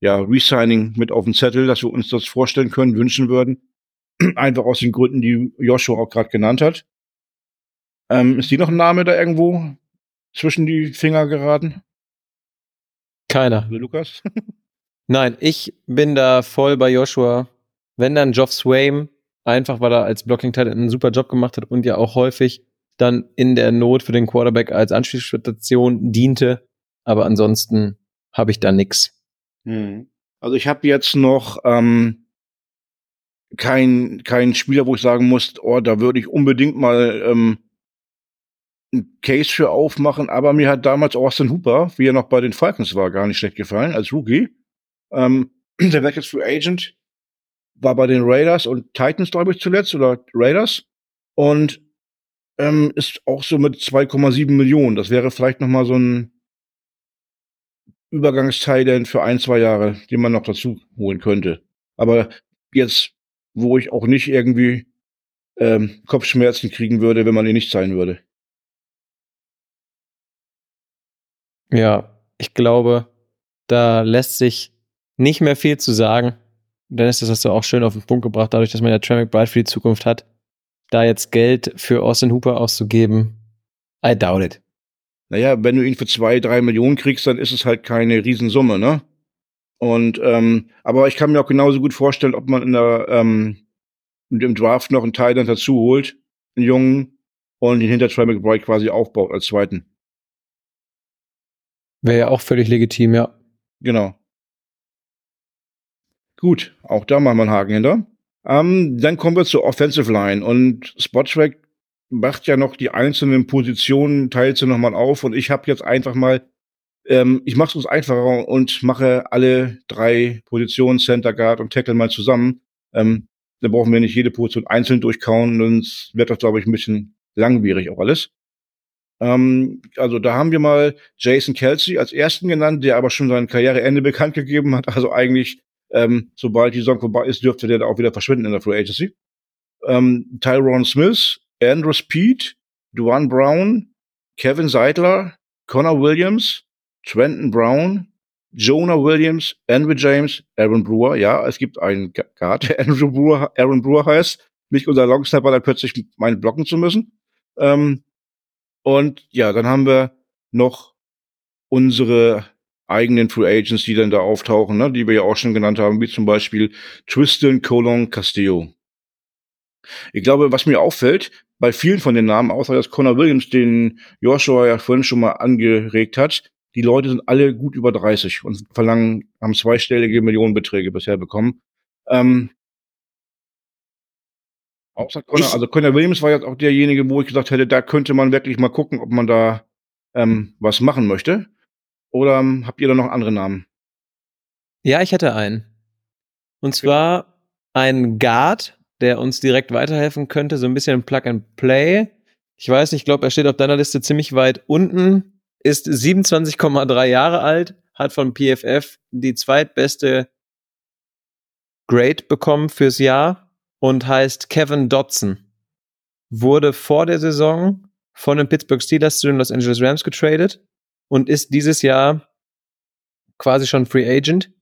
ja, Resigning mit auf dem Zettel, dass wir uns das vorstellen können, wünschen würden. Einfach aus den Gründen, die Joshua auch gerade genannt hat. Ähm, ist die noch ein Name da irgendwo zwischen die Finger geraten? Keiner. Lukas? Nein, ich bin da voll bei Joshua. Wenn dann Geoff Swaim, einfach weil er als blocking Titan einen super Job gemacht hat und ja auch häufig dann in der Not für den Quarterback als Anspielstation diente. Aber ansonsten habe ich da nix. Hm. Also ich habe jetzt noch ähm, kein kein Spieler, wo ich sagen muss, oh, da würde ich unbedingt mal ähm, einen Case für aufmachen. Aber mir hat damals Austin Hooper, wie er noch bei den Falcons war, gar nicht schlecht gefallen als Rookie. Ähm, der wird Free Agent, war bei den Raiders und Titans, glaube ich, zuletzt oder Raiders und ähm, ist auch so mit 2,7 Millionen. Das wäre vielleicht noch mal so ein Übergangsteil für ein, zwei Jahre, den man noch dazu holen könnte. Aber jetzt, wo ich auch nicht irgendwie ähm, Kopfschmerzen kriegen würde, wenn man ihn nicht zahlen würde. Ja, ich glaube, da lässt sich nicht mehr viel zu sagen. Dennis, das hast du auch schön auf den Punkt gebracht, dadurch, dass man ja Trey McBride für die Zukunft hat. Da jetzt Geld für Austin Hooper auszugeben, I doubt it. Naja, wenn du ihn für zwei, drei Millionen kriegst, dann ist es halt keine Riesensumme, ne? Und ähm, aber ich kann mir auch genauso gut vorstellen, ob man in der ähm, im Draft noch einen Teil dann dazu holt, einen Jungen, und ihn hinter Trey McBride quasi aufbaut als zweiten. Wäre ja auch völlig legitim, ja. Genau. Gut, auch da machen wir einen Haken hinter. Ähm, dann kommen wir zur Offensive Line und Spottrack macht ja noch die einzelnen Positionen, teilt sie nochmal auf und ich habe jetzt einfach mal, ähm, ich mache es uns einfacher und mache alle drei Positionen, Center Guard und Tackle mal zusammen. Ähm, dann brauchen wir nicht jede Position einzeln durchkauen, sonst wird das, glaube ich, ein bisschen langwierig auch alles. Ähm, also da haben wir mal Jason Kelsey als ersten genannt, der aber schon sein Karriereende bekannt gegeben hat. Also eigentlich, ähm, sobald die Saison vorbei ist, dürfte der da auch wieder verschwinden in der Free Agency. Ähm, Tyrone Smith, Andrew Speed, Duane Brown, Kevin Seidler, Connor Williams, Trenton Brown, Jonah Williams, Andrew James, Aaron Brewer. Ja, es gibt einen Guard, der Andrew Brewer, Aaron Brewer heißt. Nicht unser Longsnapper, da plötzlich meinen blocken zu müssen. Ähm, und ja, dann haben wir noch unsere eigenen Free Agents, die dann da auftauchen, ne, die wir ja auch schon genannt haben, wie zum Beispiel Tristan Colon Castillo. Ich glaube, was mir auffällt, bei vielen von den Namen, außer dass Connor Williams, den Joshua ja vorhin schon mal angeregt hat, die Leute sind alle gut über 30 und verlangen, haben zweistellige Millionenbeträge bisher bekommen. Ähm, außer Connor, also Connor Williams war jetzt auch derjenige, wo ich gesagt hätte, da könnte man wirklich mal gucken, ob man da ähm, was machen möchte. Oder ähm, habt ihr da noch andere Namen? Ja, ich hätte einen. Und zwar ein Guard, der uns direkt weiterhelfen könnte, so ein bisschen Plug and Play. Ich weiß nicht, ich glaube, er steht auf deiner Liste ziemlich weit unten, ist 27,3 Jahre alt, hat von PFF die zweitbeste Grade bekommen fürs Jahr und heißt Kevin Dodson. Wurde vor der Saison von den Pittsburgh Steelers zu den Los Angeles Rams getradet und ist dieses Jahr quasi schon Free Agent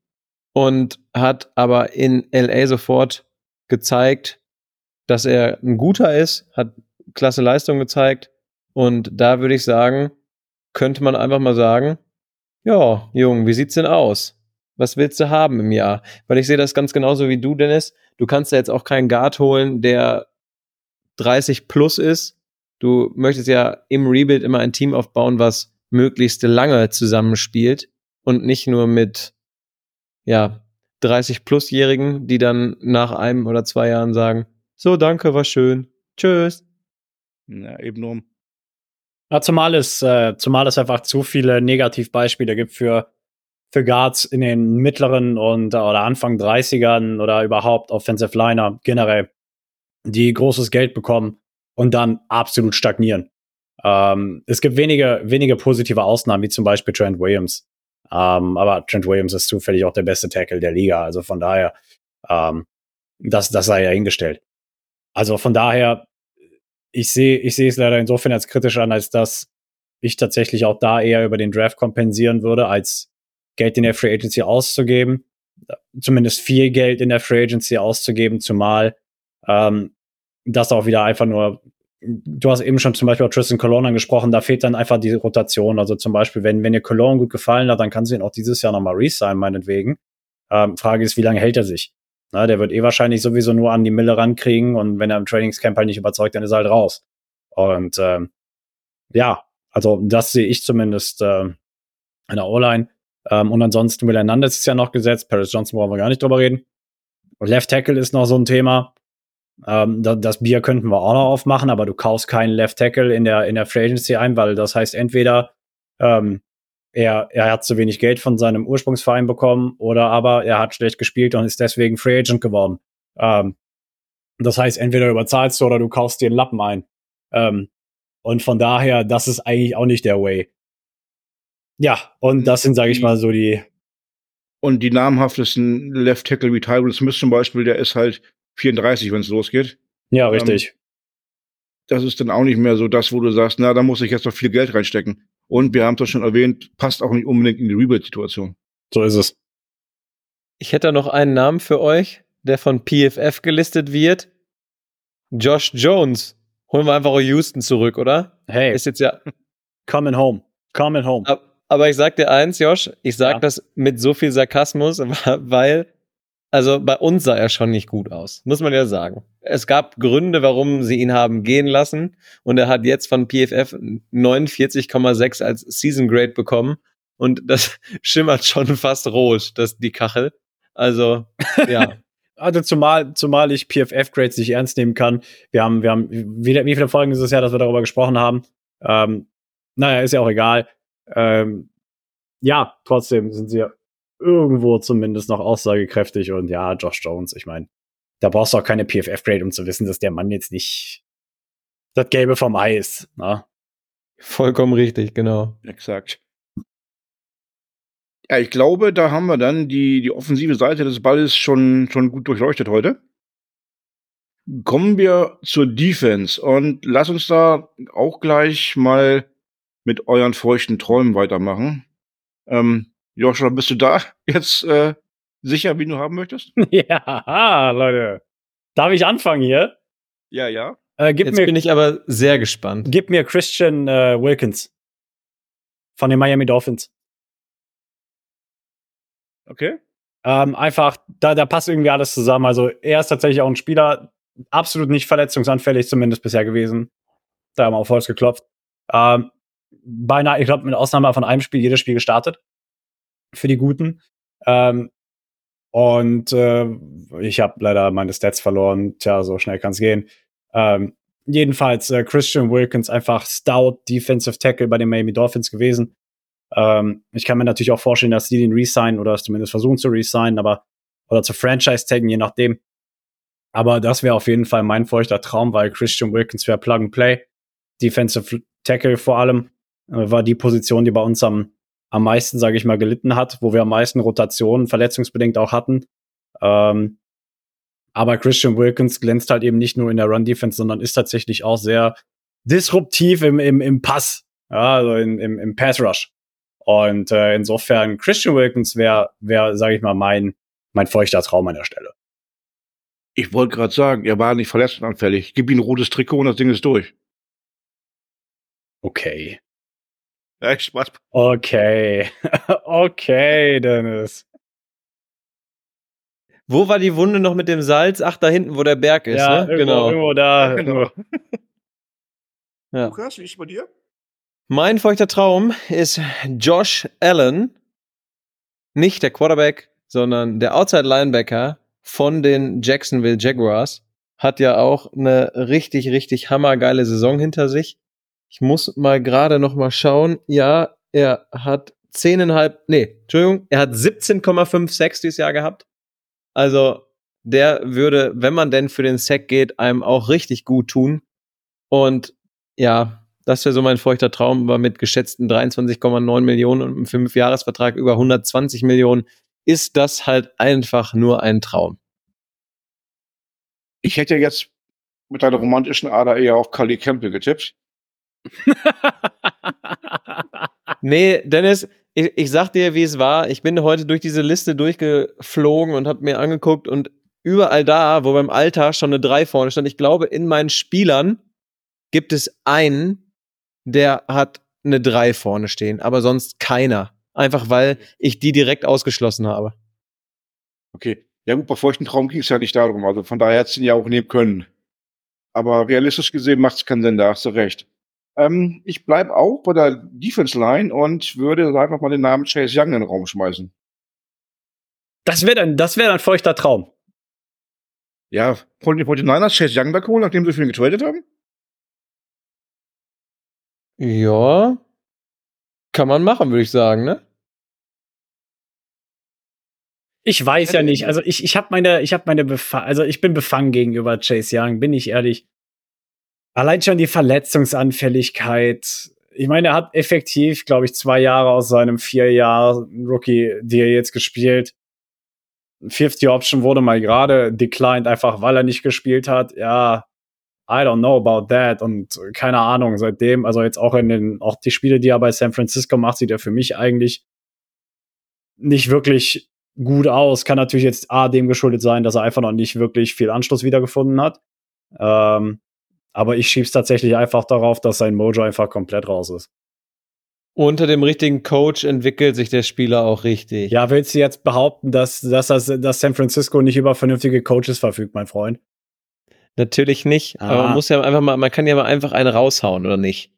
und hat aber in LA sofort gezeigt, dass er ein guter ist, hat klasse Leistung gezeigt. Und da würde ich sagen, könnte man einfach mal sagen, ja, Jung, wie sieht's denn aus? Was willst du haben im Jahr? Weil ich sehe das ganz genauso wie du, Dennis. Du kannst ja jetzt auch keinen Guard holen, der 30 plus ist. Du möchtest ja im Rebuild immer ein Team aufbauen, was möglichst lange zusammenspielt und nicht nur mit, ja, 30-Plus-Jährigen, die dann nach einem oder zwei Jahren sagen, so, danke, war schön. Tschüss. Ja, eben nur. Ja, zumal es, äh, zumal es einfach zu viele Negativbeispiele gibt für, für Guards in den mittleren und oder Anfang 30ern oder überhaupt Offensive Liner generell, die großes Geld bekommen und dann absolut stagnieren. Ähm, es gibt wenige, wenige positive Ausnahmen, wie zum Beispiel Trent Williams. Ähm, aber Trent Williams ist zufällig auch der beste Tackle der Liga. Also von daher, ähm, das, das sei ja hingestellt. Also von daher, ich sehe, ich sehe es leider insofern als kritisch an, als dass ich tatsächlich auch da eher über den Draft kompensieren würde, als Geld in der Free Agency auszugeben. Zumindest viel Geld in der Free Agency auszugeben, zumal ähm, das auch wieder einfach nur du hast eben schon zum Beispiel auch Tristan Cologne angesprochen, da fehlt dann einfach die Rotation. Also zum Beispiel, wenn, wenn dir Cologne gut gefallen hat, dann kannst du ihn auch dieses Jahr nochmal resignen, meinetwegen. Ähm, Frage ist, wie lange hält er sich? Na, der wird eh wahrscheinlich sowieso nur an die Mille rankriegen und wenn er im Trainingscamp halt nicht überzeugt, dann ist er halt raus. Und ähm, ja, also das sehe ich zumindest äh, in der O-Line. Ähm, und ansonsten Will Hernandez ist ja noch gesetzt, Paris Johnson brauchen wir gar nicht drüber reden. Left Tackle ist noch so ein Thema. Ähm, das, das Bier könnten wir auch noch aufmachen, aber du kaufst keinen Left Tackle in der, in der Free Agency ein, weil das heißt entweder ähm, er, er hat zu wenig Geld von seinem Ursprungsverein bekommen oder aber er hat schlecht gespielt und ist deswegen Free Agent geworden. Ähm, das heißt, entweder überzahlst du oder du kaufst dir einen Lappen ein. Ähm, und von daher, das ist eigentlich auch nicht der Way. Ja, und das sind, sage ich mal, so die. Und die namhaftesten Left Tackle wie Tyrell Smith zum Beispiel, der ist halt 34, wenn es losgeht. Ja, richtig. Ähm, das ist dann auch nicht mehr so das, wo du sagst, na, da muss ich jetzt noch viel Geld reinstecken. Und wir haben es schon erwähnt, passt auch nicht unbedingt in die Rebuild-Situation. So ist es. Ich hätte noch einen Namen für euch, der von PFF gelistet wird. Josh Jones. Holen wir einfach Houston zurück, oder? Hey. Ist jetzt ja. Coming home. Coming home. Aber ich sag dir eins, Josh, ich sag ja. das mit so viel Sarkasmus, weil also bei uns sah er schon nicht gut aus, muss man ja sagen. Es gab Gründe, warum sie ihn haben gehen lassen und er hat jetzt von PFF 49,6 als Season Grade bekommen und das schimmert schon fast rot, das die Kachel. Also ja. Also zumal, zumal ich PFF-Grades nicht ernst nehmen kann. Wir haben, wir haben, wie, wie viele Folgen ist es ja, dass wir darüber gesprochen haben? Ähm, naja, ist ja auch egal. Ähm, ja, trotzdem sind sie irgendwo zumindest noch aussagekräftig. Und ja, Josh Jones, ich meine, da brauchst du auch keine PFF-Grade, um zu wissen, dass der Mann jetzt nicht das Gelbe vom Ei ist. Na? Ne? Vollkommen richtig, genau. Exakt. Ja, ich glaube, da haben wir dann die, die offensive Seite des Balles schon, schon gut durchleuchtet heute. Kommen wir zur Defense und lass uns da auch gleich mal mit euren feuchten Träumen weitermachen. Ähm, Joshua, bist du da jetzt äh, sicher, wie du haben möchtest? ja, Leute. Darf ich anfangen hier? Ja, ja. Äh, jetzt mir, bin ich aber sehr gespannt. Gib mir Christian äh, Wilkins von den Miami Dolphins. Okay. Ähm, einfach, da, da passt irgendwie alles zusammen. Also er ist tatsächlich auch ein Spieler, absolut nicht verletzungsanfällig, zumindest bisher gewesen. Da haben wir auf Holz geklopft. Ähm, beinahe, ich glaube, mit Ausnahme von einem Spiel, jedes Spiel gestartet für die Guten. Ähm, und äh, ich habe leider meine Stats verloren. Tja, so schnell kann es gehen. Ähm, jedenfalls äh, Christian Wilkins einfach stout Defensive Tackle bei den Miami Dolphins gewesen. Ähm, ich kann mir natürlich auch vorstellen, dass die den resignen oder es zumindest versuchen zu resignen, aber oder zu Franchise taggen, je nachdem. Aber das wäre auf jeden Fall mein feuchter Traum, weil Christian Wilkins wäre Plug and Play. Defensive Tackle vor allem war die Position, die bei uns am am meisten, sage ich mal, gelitten hat, wo wir am meisten Rotationen verletzungsbedingt auch hatten. Ähm, aber Christian Wilkins glänzt halt eben nicht nur in der Run-Defense, sondern ist tatsächlich auch sehr disruptiv im, im, im Pass, ja, also in, im, im Pass-Rush. Und äh, insofern, Christian Wilkins wäre, wär, sage ich mal, mein, mein feuchter Traum an der Stelle. Ich wollte gerade sagen, er war nicht verletzungsanfällig. Gib ihm ein rotes Trikot und das Ding ist durch. Okay. Ja, Spaß. Okay. okay, Dennis. Wo war die Wunde noch mit dem Salz? Ach, da hinten, wo der Berg ist, ja, ne? Irgendwo, genau. Irgendwo da. Genau. ja. Lukas, wie ist es bei dir? Mein feuchter Traum ist Josh Allen. Nicht der Quarterback, sondern der Outside Linebacker von den Jacksonville Jaguars hat ja auch eine richtig, richtig hammergeile Saison hinter sich. Ich muss mal gerade noch mal schauen. Ja, er hat zehneinhalb, nee, Entschuldigung, er hat 17,56 dieses Jahr gehabt. Also der würde, wenn man denn für den Sack geht, einem auch richtig gut tun. Und ja, das wäre so mein feuchter Traum, war mit geschätzten 23,9 Millionen und einem Fünfjahresvertrag über 120 Millionen, ist das halt einfach nur ein Traum. Ich hätte jetzt mit deiner romantischen Ader eher auf Kali Campbell getippt. Nee, Dennis, ich, ich sag dir, wie es war. Ich bin heute durch diese Liste durchgeflogen und habe mir angeguckt und überall da, wo beim Alter schon eine 3 vorne stand, ich glaube, in meinen Spielern gibt es einen, der hat eine 3 vorne stehen, aber sonst keiner. Einfach weil ich die direkt ausgeschlossen habe. Okay. Ja gut, bei feuchten Traum ging es ja nicht darum. Also von daher hättest du ihn ja auch nehmen können. Aber realistisch gesehen macht es keinen Sinn, da hast du recht. Ähm, ich bleibe auch bei der Defense Line und würde einfach mal den Namen Chase Young in den Raum schmeißen. Das wäre dann, das wäre ein feuchter Traum. Ja, wollen die 49ers Chase Young wegholen, nachdem sie für ihn getradet haben? Ja, kann man machen, würde ich sagen, ne? Ich weiß ja nicht. Also ich, ich habe meine, ich habe meine, Bef also ich bin befangen gegenüber Chase Young, bin ich ehrlich. Allein schon die Verletzungsanfälligkeit. Ich meine, er hat effektiv, glaube ich, zwei Jahre aus seinem vier Jahr Rookie, die er jetzt gespielt. 50 Option wurde mal gerade declined, einfach weil er nicht gespielt hat. Ja, I don't know about that. Und keine Ahnung, seitdem, also jetzt auch in den, auch die Spiele, die er bei San Francisco macht, sieht er für mich eigentlich nicht wirklich gut aus. Kann natürlich jetzt A, dem geschuldet sein, dass er einfach noch nicht wirklich viel Anschluss wiedergefunden hat. Ähm, aber ich schieb's tatsächlich einfach darauf, dass sein Mojo einfach komplett raus ist. Unter dem richtigen Coach entwickelt sich der Spieler auch richtig. Ja, willst du jetzt behaupten, dass, dass, das, dass San Francisco nicht über vernünftige Coaches verfügt, mein Freund? Natürlich nicht. Ah. Aber man muss ja einfach mal, man kann ja mal einfach eine raushauen, oder nicht?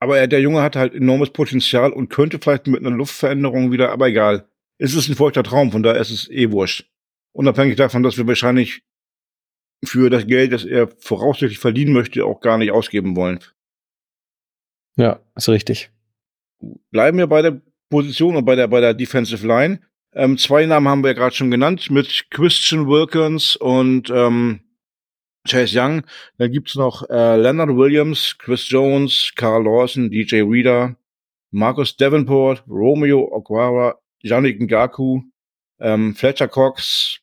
Aber der Junge hat halt enormes Potenzial und könnte vielleicht mit einer Luftveränderung wieder, aber egal. Es ist ein feuchter Traum, von daher ist es eh wurscht. Unabhängig davon, dass wir wahrscheinlich für das Geld, das er voraussichtlich verdienen möchte, auch gar nicht ausgeben wollen. Ja, ist richtig. Bleiben wir bei der Position und bei der, bei der Defensive Line. Ähm, zwei Namen haben wir ja gerade schon genannt, mit Christian Wilkins und ähm, Chase Young. Dann gibt's noch äh, Leonard Williams, Chris Jones, Carl Lawson, DJ Reader, Marcus Davenport, Romeo Okwara, Yannick Ngaku, ähm, Fletcher Cox,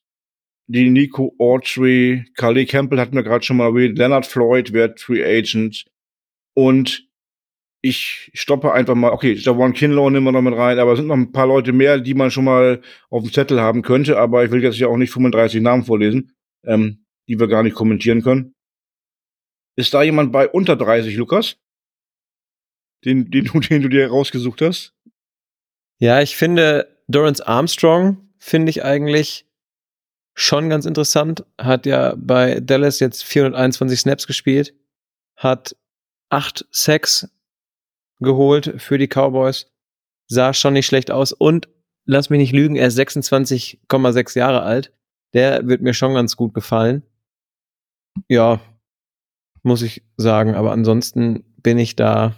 die Nico Autry, Carly Campbell hatten wir gerade schon mal erwähnt, Leonard Floyd wird Free Agent und ich stoppe einfach mal, okay, Javon Kinlaw nehmen wir noch mit rein, aber es sind noch ein paar Leute mehr, die man schon mal auf dem Zettel haben könnte, aber ich will jetzt ja auch nicht 35 Namen vorlesen, ähm, die wir gar nicht kommentieren können. Ist da jemand bei unter 30, Lukas? Den, den, den du dir rausgesucht hast? Ja, ich finde Dorrance Armstrong finde ich eigentlich schon ganz interessant. Hat ja bei Dallas jetzt 421 Snaps gespielt, hat acht Sacks geholt für die Cowboys. Sah schon nicht schlecht aus und lass mich nicht lügen, er ist 26,6 Jahre alt. Der wird mir schon ganz gut gefallen. Ja, muss ich sagen, aber ansonsten bin ich da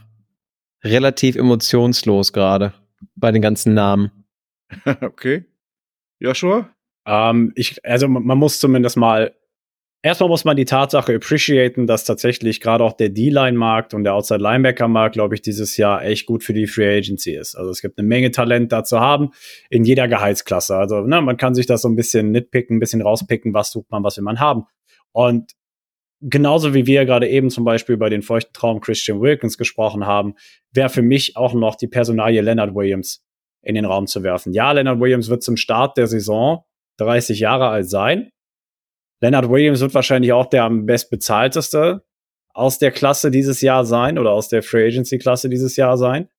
relativ emotionslos gerade bei den ganzen Namen. okay. Joshua? Ähm, ich, also man muss zumindest mal Erstmal muss man die Tatsache appreciaten, dass tatsächlich gerade auch der D-Line-Markt und der Outside-Linebacker-Markt, glaube ich, dieses Jahr echt gut für die Free Agency ist. Also es gibt eine Menge Talent da zu haben in jeder Gehaltsklasse. Also ne, man kann sich das so ein bisschen nitpicken, ein bisschen rauspicken, was sucht man, was will man haben. Und genauso wie wir gerade eben zum Beispiel bei den feuchten Traum Christian Wilkins gesprochen haben, wäre für mich auch noch die Personalie Leonard Williams in den Raum zu werfen. Ja, Leonard Williams wird zum Start der Saison 30 Jahre alt sein. Leonard Williams wird wahrscheinlich auch der am bestbezahlteste aus der Klasse dieses Jahr sein oder aus der Free Agency Klasse dieses Jahr sein.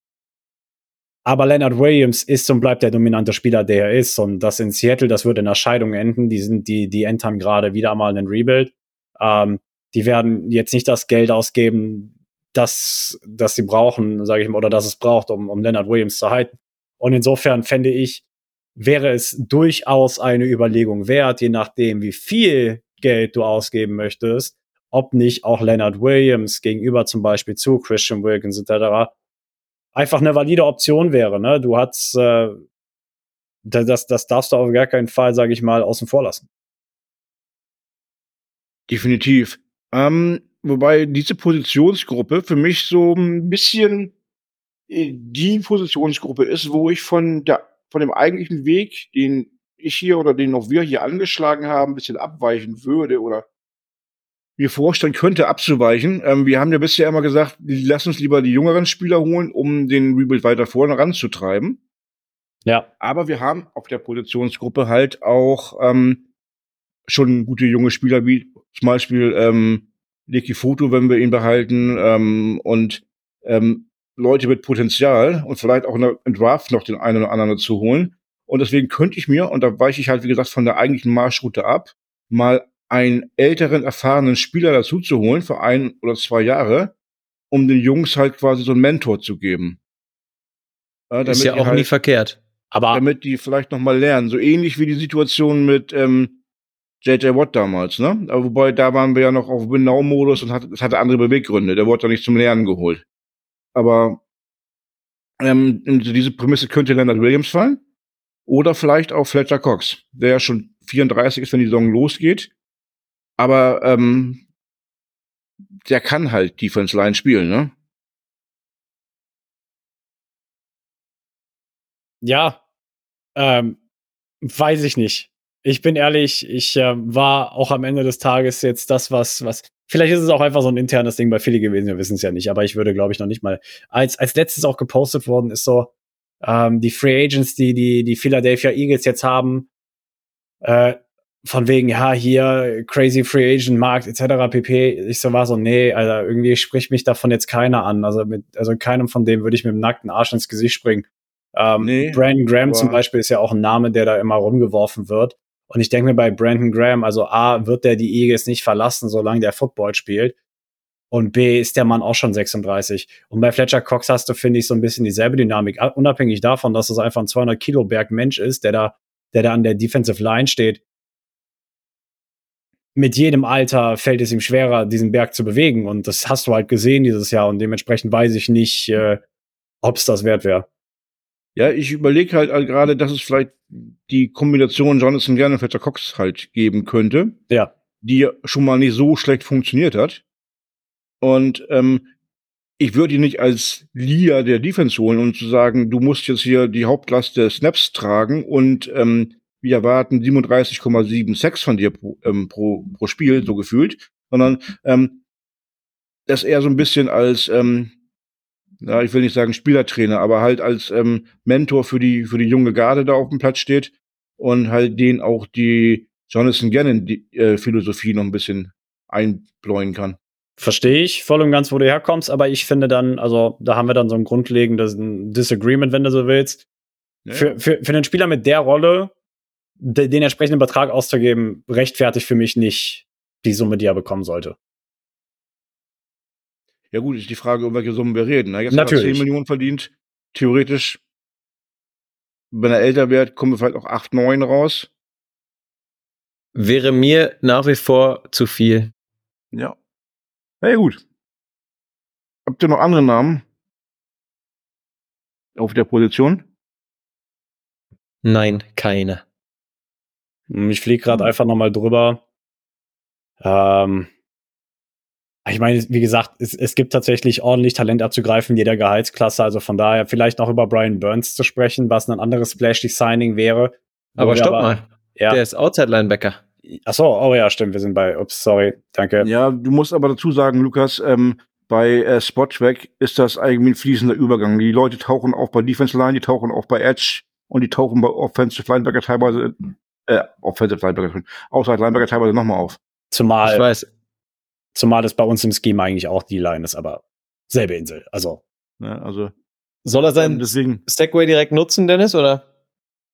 Aber Leonard Williams ist und bleibt der dominante Spieler, der er ist. Und das in Seattle, das wird in der Scheidung enden. Die sind, die, die entern gerade wieder mal einen Rebuild. Ähm, die werden jetzt nicht das Geld ausgeben, das, das sie brauchen, sage ich mal, oder das es braucht, um, um Leonard Williams zu halten. Und insofern fände ich wäre es durchaus eine Überlegung wert, je nachdem, wie viel Geld du ausgeben möchtest, ob nicht auch Leonard Williams gegenüber zum Beispiel zu Christian Wilkins etc. einfach eine valide Option wäre. Ne? Du hast äh, das, das darfst du auf gar keinen Fall, sage ich mal, außen vor lassen. Definitiv. Ähm, wobei diese Positionsgruppe für mich so ein bisschen äh, die Positionsgruppe ist, wo ich von der von dem eigentlichen Weg, den ich hier oder den auch wir hier angeschlagen haben, ein bisschen abweichen würde oder mir vorstellen könnte, abzuweichen. Ähm, wir haben ja bisher immer gesagt, lass uns lieber die jüngeren Spieler holen, um den Rebuild weiter vorne ranzutreiben. Ja. Aber wir haben auf der Positionsgruppe halt auch ähm, schon gute junge Spieler, wie zum Beispiel ähm, Leki Foto, wenn wir ihn behalten, ähm, und ähm, Leute mit Potenzial und vielleicht auch in der Draft noch den einen oder anderen zu holen. Und deswegen könnte ich mir, und da weiche ich halt, wie gesagt, von der eigentlichen Marschroute ab, mal einen älteren, erfahrenen Spieler dazu zu holen für ein oder zwei Jahre, um den Jungs halt quasi so einen Mentor zu geben. Ja, Ist ja auch halt, nie verkehrt. Aber damit die vielleicht noch mal lernen, so ähnlich wie die Situation mit ähm, JJ Watt damals, ne? Aber wobei da waren wir ja noch auf Win-Now-Modus und hat, es hatte andere Beweggründe. Der wurde ja nicht zum Lernen geholt. Aber ähm, diese Prämisse könnte Leonard Williams fallen. Oder vielleicht auch Fletcher Cox, der ja schon 34 ist, wenn die Saison losgeht. Aber ähm, der kann halt Defense Line spielen, ne? Ja, ähm, weiß ich nicht. Ich bin ehrlich, ich äh, war auch am Ende des Tages jetzt das, was, was. Vielleicht ist es auch einfach so ein internes Ding bei Philly gewesen, wir wissen es ja nicht, aber ich würde, glaube ich, noch nicht mal. Als, als letztes auch gepostet worden ist so, ähm, die Free Agents, die, die die Philadelphia Eagles jetzt haben, äh, von wegen, ja, hier, crazy Free Agent Markt, etc. pp. Ich so war so, nee, Alter, irgendwie spricht mich davon jetzt keiner an. Also mit, also keinem von dem würde ich mit dem nackten Arsch ins Gesicht springen. Ähm, nee, Brandon Graham zum Beispiel ist ja auch ein Name, der da immer rumgeworfen wird. Und ich denke mir bei Brandon Graham, also A, wird der die Eagles nicht verlassen, solange der Football spielt. Und B, ist der Mann auch schon 36. Und bei Fletcher Cox hast du, finde ich, so ein bisschen dieselbe Dynamik. Unabhängig davon, dass es einfach ein 200 Kilo Berg Mensch ist, der da, der da an der Defensive Line steht. Mit jedem Alter fällt es ihm schwerer, diesen Berg zu bewegen. Und das hast du halt gesehen dieses Jahr. Und dementsprechend weiß ich nicht, äh, ob es das wert wäre. Ja, ich überlege halt, halt gerade, dass es vielleicht die Kombination Jonathan Gern und Fletcher Cox halt geben könnte. Ja. Die schon mal nicht so schlecht funktioniert hat. Und ähm, ich würde ihn nicht als Leader der Defense holen, um zu sagen, du musst jetzt hier die Hauptlast der Snaps tragen und ähm, wir erwarten 37,7 Sex von dir pro, ähm, pro, pro Spiel, so gefühlt, sondern ähm, das eher so ein bisschen als ähm, ja, ich will nicht sagen Spielertrainer, aber halt als ähm, Mentor für die, für die junge Garde da auf dem Platz steht und halt den auch die Jonathan Gannon die, äh, Philosophie noch ein bisschen einbläuen kann. Verstehe ich voll und ganz, wo du herkommst, aber ich finde dann, also da haben wir dann so ein grundlegendes Disagreement, wenn du so willst. Ja. Für, für, für einen Spieler mit der Rolle, de, den entsprechenden Betrag auszugeben, rechtfertigt für mich nicht die Summe, die er bekommen sollte. Ja gut, ist die Frage, um welche Summen wir reden. Ne? Jetzt Natürlich. hat er 10 Millionen verdient. Theoretisch, wenn er älter wird, kommen wir vielleicht auch 8, 9 raus. Wäre mir nach wie vor zu viel. Ja. Na ja, gut. Habt ihr noch andere Namen? Auf der Position? Nein, keine. Ich fliege gerade hm. einfach nochmal drüber. Ähm, ich meine, wie gesagt, es, es gibt tatsächlich ordentlich Talent abzugreifen, jeder Gehaltsklasse. Also von daher vielleicht noch über Brian Burns zu sprechen, was ein anderes splashy Signing wäre. Aber stopp aber, mal. Ja. Der ist Outside Linebacker. Ach so, oh ja, stimmt. Wir sind bei, ups, sorry, danke. Ja, du musst aber dazu sagen, Lukas, ähm, bei äh, Spottrack ist das eigentlich ein fließender Übergang. Die Leute tauchen auch bei Defense Line, die tauchen auch bei Edge und die tauchen bei Offensive Linebacker teilweise, äh, Offensive Linebacker, Outside Linebacker teilweise nochmal auf. Zumal. Ich weiß, Zumal es bei uns im Scheme eigentlich auch die Line ist, aber selbe Insel. Also. Ja, also. Soll er seinen deswegen, Stagway direkt nutzen, Dennis, oder?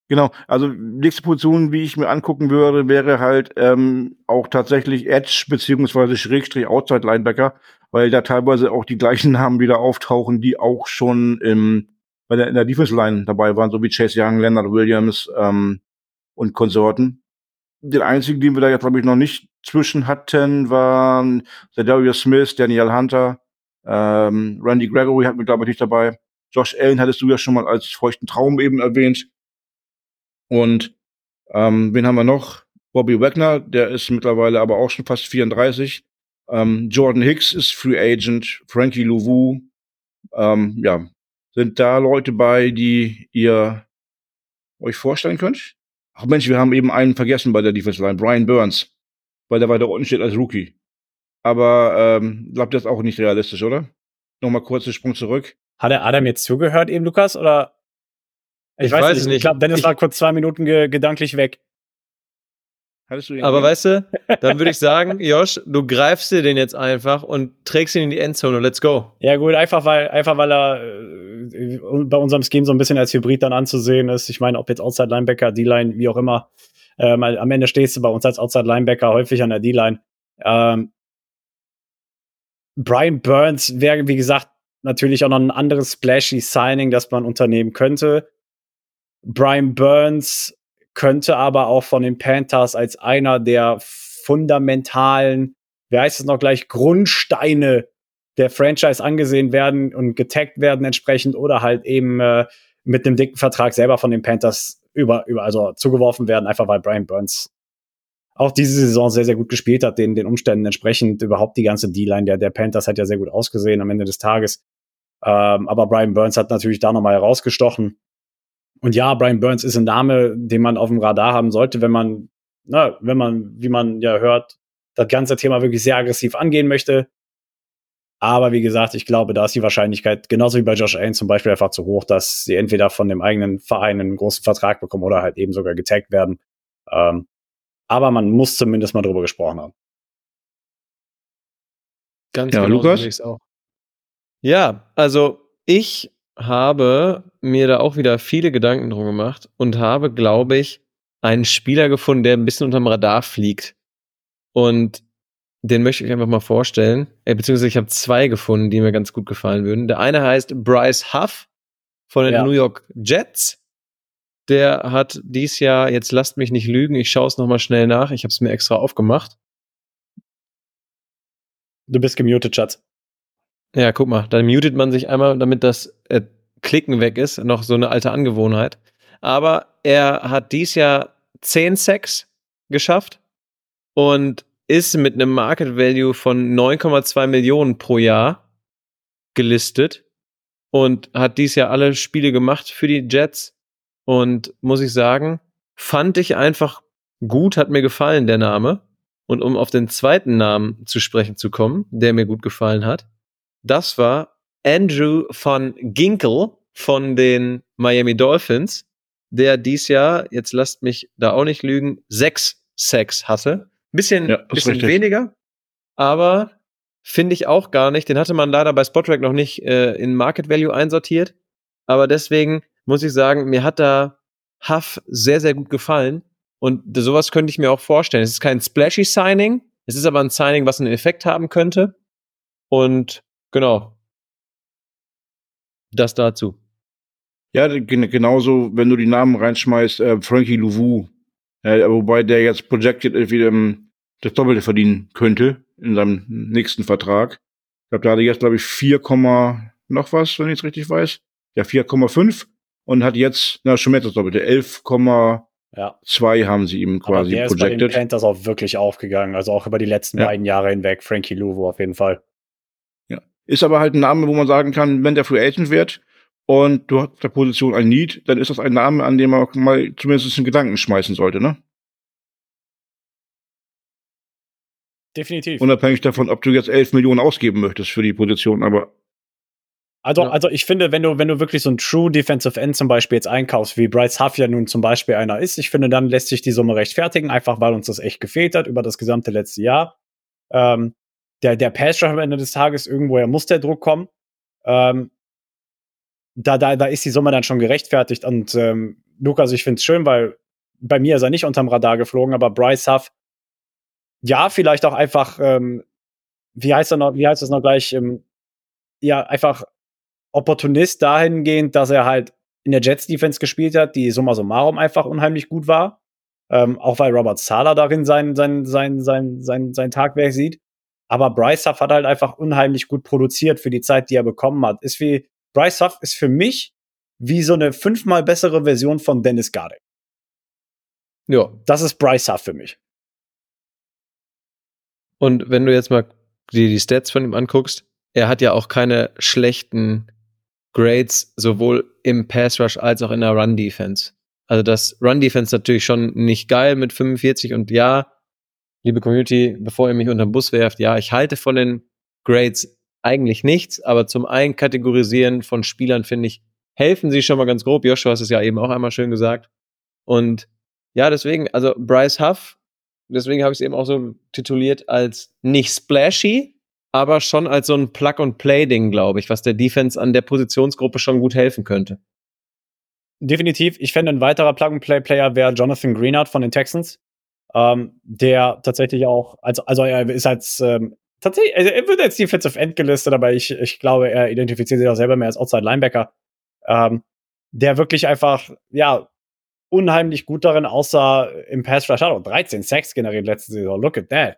Genau, also nächste Position, wie ich mir angucken würde, wäre halt ähm, auch tatsächlich Edge beziehungsweise Schrägstrich Outside Linebacker, weil da teilweise auch die gleichen Namen wieder auftauchen, die auch schon im bei der, in der Defense Line dabei waren, so wie Chase Young, Leonard Williams ähm, und Konsorten. Den einzigen, den wir da jetzt, glaube ich, noch nicht zwischen hatten, waren Darius Smith, Daniel Hunter, ähm, Randy Gregory hatten wir, glaube ich, nicht dabei. Josh Allen hattest du ja schon mal als feuchten Traum eben erwähnt. Und ähm, wen haben wir noch? Bobby Wagner, der ist mittlerweile aber auch schon fast 34. Ähm, Jordan Hicks ist Free Agent. Frankie Louvu. Ähm, ja, sind da Leute bei, die ihr euch vorstellen könnt? Ach Mensch, wir haben eben einen vergessen bei der Defense Line, Brian Burns, weil der weiter unten steht als Rookie. Aber ähm, glaubt das auch nicht realistisch, oder? Nochmal kurz den Sprung zurück. Hat er Adam jetzt zugehört eben, Lukas? Oder? Ich, Ich weiß, weiß nicht. nicht. Ich glaube, Dennis Ich- war kurz zwei Minuten ge gedanklich weg. Hattest du ihn Aber gesehen? weißt du, dann würde ich sagen, Josh, du greifst dir den jetzt einfach und trägst ihn in die Endzone und let's go. Ja, gut, einfach weil, einfach weil er äh, bei unserem Scheme so ein bisschen als Hybrid dann anzusehen ist. Ich meine, ob jetzt Outside Linebacker, D-Line, wie auch immer. Ähm, am Ende stehst du bei uns als Outside Linebacker häufig an der D-Line. Ähm, Brian Burns wäre, wie gesagt, natürlich auch noch ein anderes splashy Signing, das man unternehmen könnte. Brian Burns könnte aber auch von den Panthers als einer der fundamentalen, wie heißt es noch gleich, Grundsteine der Franchise angesehen werden und getaggt werden entsprechend oder halt eben äh, mit einem dicken Vertrag selber von den Panthers über, über also zugeworfen werden, einfach weil Brian Burns auch diese Saison sehr, sehr gut gespielt hat, den, den Umständen entsprechend überhaupt die ganze D-Line der, der Panthers hat ja sehr gut ausgesehen am Ende des Tages. Ähm, aber Brian Burns hat natürlich da nochmal herausgestochen. Und ja, Brian Burns ist ein Name, den man auf dem Radar haben sollte, wenn man, na, wenn man, wie man ja hört, das ganze Thema wirklich sehr aggressiv angehen möchte. Aber wie gesagt, ich glaube, da ist die Wahrscheinlichkeit, genauso wie bei Josh Allen zum Beispiel, einfach zu hoch, dass sie entweder von dem eigenen Verein einen großen Vertrag bekommen oder halt eben sogar getaggt werden. Ähm, aber man muss zumindest mal drüber gesprochen haben. Ganz Ja, genau Lukas? Ja, also ich habe mir da auch wieder viele Gedanken drum gemacht und habe, glaube ich, einen Spieler gefunden, der ein bisschen unterm Radar fliegt. Und den möchte ich einfach mal vorstellen. Äh, beziehungsweise ich habe zwei gefunden, die mir ganz gut gefallen würden. Der eine heißt Bryce Huff von den Ja. New York Jets. Der hat dies Jahr, jetzt lasst mich nicht lügen, ich schaue es nochmal schnell nach, ich habe es mir extra aufgemacht. Du bist gemutet, Schatz. Ja, guck mal, dann mutet man sich einmal, damit das äh, Klicken weg ist. Noch so eine alte Angewohnheit. Aber er hat dies Jahr 10 Sacks geschafft und ist mit einem Market Value von 9,2 Millionen pro Jahr gelistet und hat dies Jahr alle Spiele gemacht für die Jets. Und muss ich sagen, fand ich einfach gut, hat mir gefallen, der Name. Und um auf den zweiten Namen zu sprechen zu kommen, der mir gut gefallen hat, das war Andrew von Ginkel von den Miami Dolphins, der dies Jahr, jetzt lasst mich da auch nicht lügen, sechs Sacks hatte. Bisschen, Ja, bisschen richtig. weniger, aber finde ich auch gar nicht. Den hatte man leider bei Spotrack noch nicht äh, in Market Value einsortiert. Aber deswegen muss ich sagen, mir hat da Huff sehr, sehr gut gefallen. Und sowas könnte ich mir auch vorstellen. Es ist kein splashy Signing, es ist aber ein Signing, was einen Effekt haben könnte. Und genau. Das dazu. Ja, gen- genauso, wenn du die Namen reinschmeißt, äh, Frankie Louvu, äh, wobei der jetzt projected irgendwie ähm, das Doppelte verdienen könnte in seinem nächsten Vertrag. Ich glaube, da hat er jetzt, glaube ich, 4, Komma noch was, wenn ich es richtig weiß. Ja, 4,5 und hat jetzt, na, schon mehr das Doppelte, 11,2 Ja. haben sie ihm Aber quasi der ist bei den projected. Panthers auch wirklich aufgegangen. Also auch über die letzten Ja. beiden Jahre hinweg. Frankie Louvo auf jeden Fall. Ist aber halt ein Name, wo man sagen kann, wenn der Free Agent wird und du hast auf der Position ein Need, dann ist das ein Name, an dem man auch mal zumindest einen Gedanken schmeißen sollte, ne? Definitiv. Unabhängig davon, ob du jetzt 11 Millionen ausgeben möchtest für die Position, aber Also, Ja. also ich finde, wenn du, wenn du wirklich so ein True Defensive End zum Beispiel jetzt einkaufst, wie Bryce Huff ja nun zum Beispiel einer ist, ich finde, dann lässt sich die Summe rechtfertigen, einfach weil uns das echt gefehlt hat über das gesamte letzte Jahr. Ähm, der, der Pass am Ende des Tages, irgendwoher muss der Druck kommen. Ähm, da, da, da ist die Summe dann schon gerechtfertigt. Und ähm, Lukas, ich finde es schön, weil bei mir ist er nicht unterm Radar geflogen, aber Bryce Huff, ja, vielleicht auch einfach, ähm, wie heißt er noch, wie heißt es noch gleich, ähm, ja, einfach Opportunist dahingehend, dass er halt in der Jets-Defense gespielt hat, die summa summarum einfach unheimlich gut war. Ähm, auch weil Robert Sala darin sein, sein, sein, sein, sein, sein Tagwerk sieht. Aber Bryce Huff hat halt einfach unheimlich gut produziert für die Zeit, die er bekommen hat. Ist wie, Bryce Huff ist für mich wie so eine fünfmal bessere Version von Dennis Gardeck. Ja. Das ist Bryce Huff für mich. Und wenn du jetzt mal dir die Stats von ihm anguckst, er hat ja auch keine schlechten Grades, sowohl im Pass Rush als auch in der Run Defense. Also das Run Defense natürlich schon nicht geil mit 45 und ja, liebe Community, bevor ihr mich unter den Bus werft, ja, ich halte von den Grades eigentlich nichts, aber zum Einkategorisieren von Spielern finde ich, helfen sie schon mal ganz grob. Joshua hast es ja eben auch einmal schön gesagt. Und ja, deswegen, also Bryce Huff, deswegen habe ich es eben auch so tituliert als nicht splashy, aber schon als so ein Plug-and-Play-Ding, glaube ich, was der Defense an der Positionsgruppe schon gut helfen könnte. Definitiv. Ich fände, ein weiterer Plug-and-Play-Player wäre Jonathan Greenard von den Texans, ähm, der tatsächlich auch, also, also er ist als ähm, tatsächlich, also er wird als Defensive End gelistet, aber ich, ich glaube, er identifiziert sich auch selber mehr als Outside Linebacker, ähm, der wirklich einfach, ja, unheimlich gut darin aussah im Pass Rush. Hat auch 13 Sacks generiert letzte Saison. Look at that.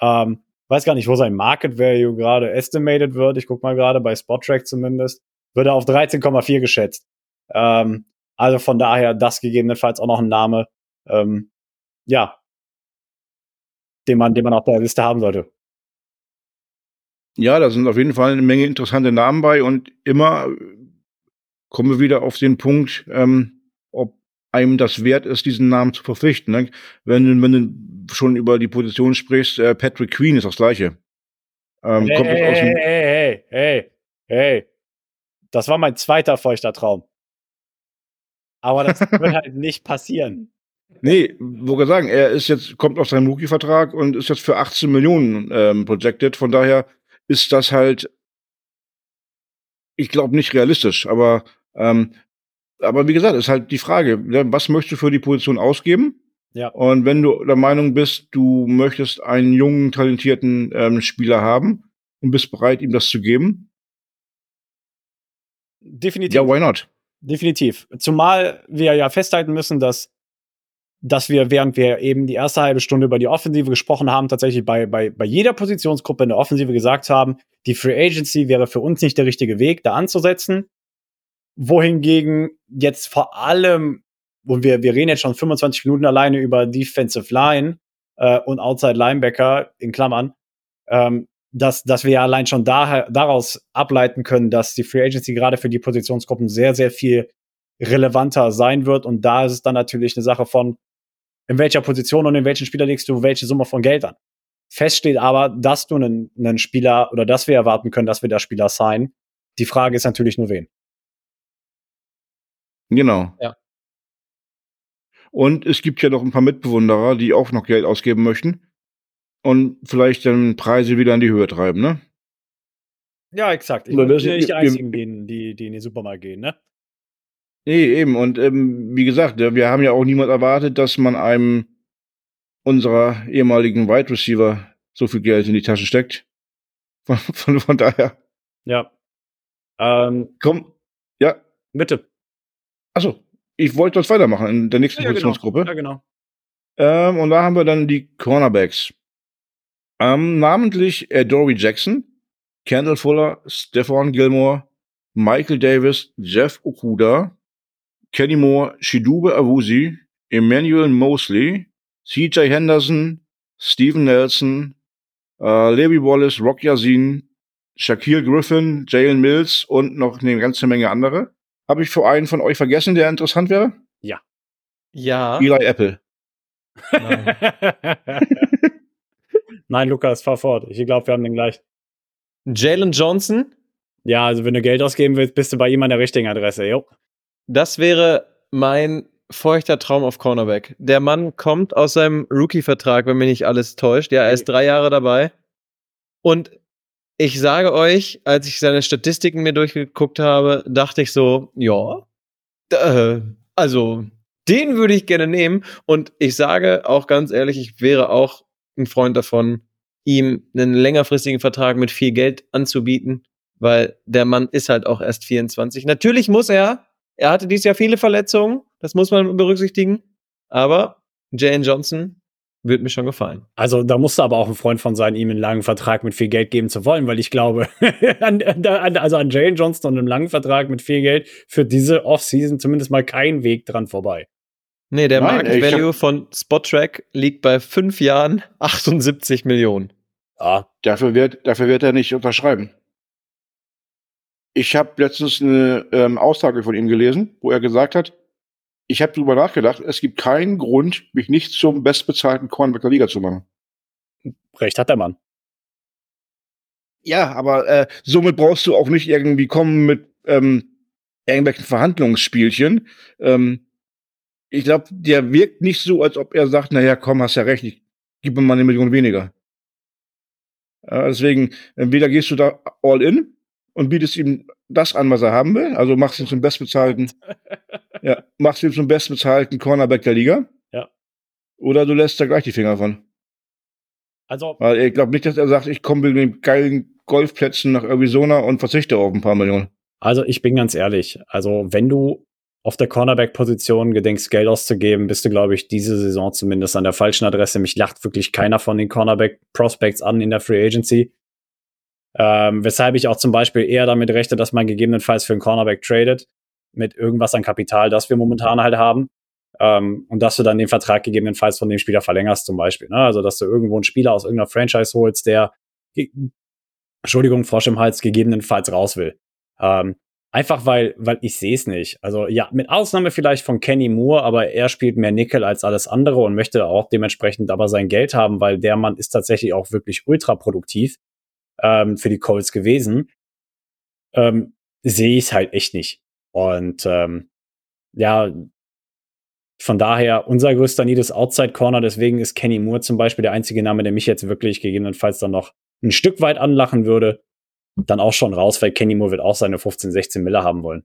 Ähm, weiß gar nicht, wo sein Market Value gerade estimated wird. Ich guck mal gerade bei Spottrack zumindest. Wird er auf 13,4 geschätzt. Ähm, also von daher, das gegebenenfalls auch noch ein Name, ähm, ja, den man, den man auf der Liste haben sollte. Ja, da sind auf jeden Fall eine Menge interessante Namen bei und immer kommen wir wieder auf den Punkt, ähm, ob einem das wert ist, diesen Namen zu verpflichten. Ne? Wenn, wenn du schon über die Position sprichst, äh, Patrick Queen ist das gleiche. Ähm, hey, kommt hey, aus dem hey, hey, hey, hey. Das war mein zweiter feuchter Traum. Aber das wird halt nicht passieren. Nee, wo wir sagen, er ist jetzt, kommt aus seinem Rookie-Vertrag und ist jetzt für 18 Millionen ähm, projected. Von daher ist das halt, ich glaube, nicht realistisch. Aber, ähm, aber wie gesagt, ist halt die Frage, ne, was möchtest du für die Position ausgeben? Ja. Und wenn du der Meinung bist, du möchtest einen jungen, talentierten ähm, Spieler haben und bist bereit, ihm das zu geben? Definitiv. Ja, why not? Definitiv. Zumal wir ja festhalten müssen, dass, dass wir, während wir eben die erste halbe Stunde über die Offensive gesprochen haben, tatsächlich bei, bei, bei jeder Positionsgruppe in der Offensive gesagt haben, die Free Agency wäre für uns nicht der richtige Weg, da anzusetzen. Wohingegen jetzt vor allem, und wir, wir reden jetzt schon 25 Minuten alleine über Defensive Line äh, und Outside Linebacker in Klammern, ähm, dass, dass wir ja allein schon da, daraus ableiten können, dass die Free Agency gerade für die Positionsgruppen sehr, sehr viel relevanter sein wird. Und da ist es dann natürlich eine Sache von, in welcher Position und in welchen Spieler legst du welche Summe von Geld an. Fest steht aber, dass du einen, einen Spieler oder dass wir erwarten können, dass wir da Spieler sein. Die Frage ist natürlich nur wen. Genau. Ja. Und es gibt ja noch ein paar Mitbewunderer, die auch noch Geld ausgeben möchten und vielleicht dann Preise wieder in die Höhe treiben, ne? Ja, exakt. Ich bin nicht die einzigen, die, die, die in den Supermarkt gehen, ne? Nee, eben. Und ähm, wie gesagt, wir haben ja auch niemand erwartet, dass man einem unserer ehemaligen Wide Receiver so viel Geld in die Tasche steckt. Von, von, von daher. Ja. Ähm, Komm, ja. Bitte. Achso, ich wollte das weitermachen in der nächsten ja, Positionsgruppe. Genau. Ja, genau. Ähm, und da haben wir dann die Cornerbacks. Ähm, namentlich Dory Jackson, Kendall Fuller, Stefan Gilmore, Michael Davis, Jeff Okuda, Kenny Moore, Shidube Awusi, Emmanuel Mosley, CJ Henderson, Steven Nelson, äh, Levi Wallace, Rock Yazin, Shaquille Griffin, Jalen Mills und noch eine ganze Menge andere. Habe ich für einen von euch vergessen, der interessant wäre? Ja. Ja. Eli Apple. Nein. Nein, Lukas, fahr fort. Ich glaube, wir haben den gleich. Jalen Johnson? Ja, also wenn du Geld ausgeben willst, bist du bei ihm an der richtigen Adresse, jo. Das wäre mein feuchter Traum auf Cornerback. Der Mann kommt aus seinem Rookie-Vertrag, wenn mich nicht alles täuscht. Ja, er ist drei Jahre dabei. Und ich sage euch, als ich seine Statistiken mir durchgeguckt habe, dachte ich so, ja, äh, also den würde ich gerne nehmen. Und ich sage auch ganz ehrlich, ich wäre auch ein Freund davon, ihm einen längerfristigen Vertrag mit viel Geld anzubieten. weil der Mann ist halt auch erst 24. Natürlich muss er, er hatte dieses Jahr viele Verletzungen, das muss man berücksichtigen, aber Jane Johnson wird mir schon gefallen. Also da musste aber auch ein Freund von sein, ihm einen langen Vertrag mit viel Geld geben zu wollen, weil ich glaube, an, an, also an Jane Johnson und einem langen Vertrag mit viel Geld für diese Offseason zumindest mal kein Weg dran vorbei. Nee, der Nein, Market Value von Spottrack liegt bei fünf Jahren 78 Millionen. Ja, Dafür wird, dafür wird er nicht unterschreiben. Ich habe letztens eine ähm, Aussage von ihm gelesen, wo er gesagt hat, ich habe drüber nachgedacht, es gibt keinen Grund, mich nicht zum bestbezahlten Cornerback der Liga zu machen. recht hat der Mann. Ja, aber äh, somit brauchst du auch nicht irgendwie kommen mit ähm, irgendwelchen Verhandlungsspielchen. Ähm, ich glaube, der wirkt nicht so, als ob er sagt, naja, komm, hast ja recht, ich gib mir mal eine Million weniger. Äh, deswegen, entweder gehst du da all in und bietest ihm das an, was er haben will, also machst ihn zum bestbezahlten, ja, machst ihn zum bestbezahlten Cornerback der Liga. Ja. Oder du lässt da gleich die Finger von. Also, Weil ich glaube nicht, dass er sagt, ich komme mit den geilen Golfplätzen nach Arizona und verzichte auf ein paar Millionen. also ich bin ganz ehrlich. Also, wenn du auf der Cornerback-Position gedenkst, Geld auszugeben, bist du, glaube ich, diese Saison zumindest an der falschen Adresse. Mich lacht wirklich keiner von den Cornerback-Prospects an in der Free Agency. Ähm, weshalb ich auch zum Beispiel eher damit rechne, dass man gegebenenfalls für einen Cornerback tradet, mit irgendwas an Kapital, das wir momentan halt haben. Ähm, und dass du dann den Vertrag gegebenenfalls von dem Spieler verlängerst, zum Beispiel. Ne? Also, dass du irgendwo einen Spieler aus irgendeiner Franchise holst, der, Entschuldigung, Frosch im Hals, gegebenenfalls raus will. Ähm, einfach weil, weil ich sehe es nicht. Also ja, mit Ausnahme vielleicht von Kenny Moore, aber er spielt mehr Nickel als alles andere und möchte auch dementsprechend aber sein Geld haben, weil der Mann ist tatsächlich auch wirklich ultra produktiv ähm, für die Colts gewesen. Ähm, sehe ich es halt echt nicht. Und ähm, ja, von daher, unser größter Need ist Outside Corner, deswegen ist Kenny Moore zum Beispiel der einzige Name, der mich jetzt wirklich gegebenenfalls dann noch ein Stück weit anlachen würde. Dann auch schon raus, weil Kenny Moore wird auch seine 15, 16 Miller haben wollen.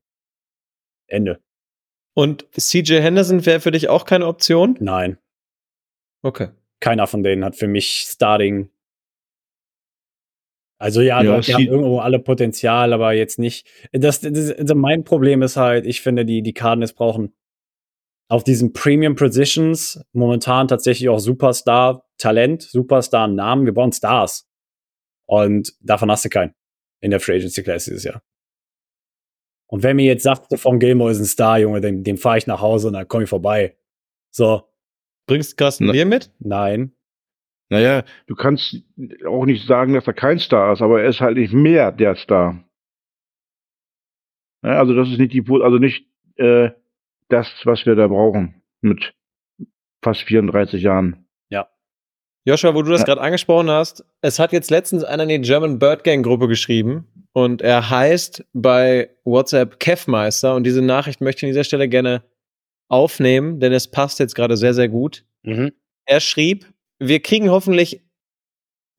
Ende. Und CJ Henderson wäre für dich auch keine Option? Nein, Okay. keiner von denen hat für mich Starting. Also ja, Ja, die haben irgendwo alle Potenzial, aber jetzt nicht. Das, das, also mein Problem ist halt, ich finde, die, die Cardinals brauchen auf diesen Premium Positions momentan tatsächlich auch Superstar-Talent, Superstar-Namen. Wir brauchen Stars. Und davon hast du keinen in der Free Agency Class dieses Jahr. Und wenn mir jetzt sagt, von Gilmore ist ein Star, Junge, den, den fahre ich nach Hause und dann komme ich vorbei. So, Bringst Carsten Bier mit? nein. Naja, du kannst auch nicht sagen, dass er kein Star ist, aber er ist halt nicht mehr der Star. Ja, also das ist nicht die, also nicht äh, das, was wir da brauchen mit fast 34 Jahren. Joshua, wo du das Ja. gerade angesprochen hast, es hat jetzt letztens einer in die German Bird Gang Gruppe geschrieben und er heißt bei WhatsApp Kevmeister und diese Nachricht möchte ich an dieser Stelle gerne aufnehmen, denn es passt jetzt gerade sehr, sehr gut. Mhm. Er schrieb, wir kriegen hoffentlich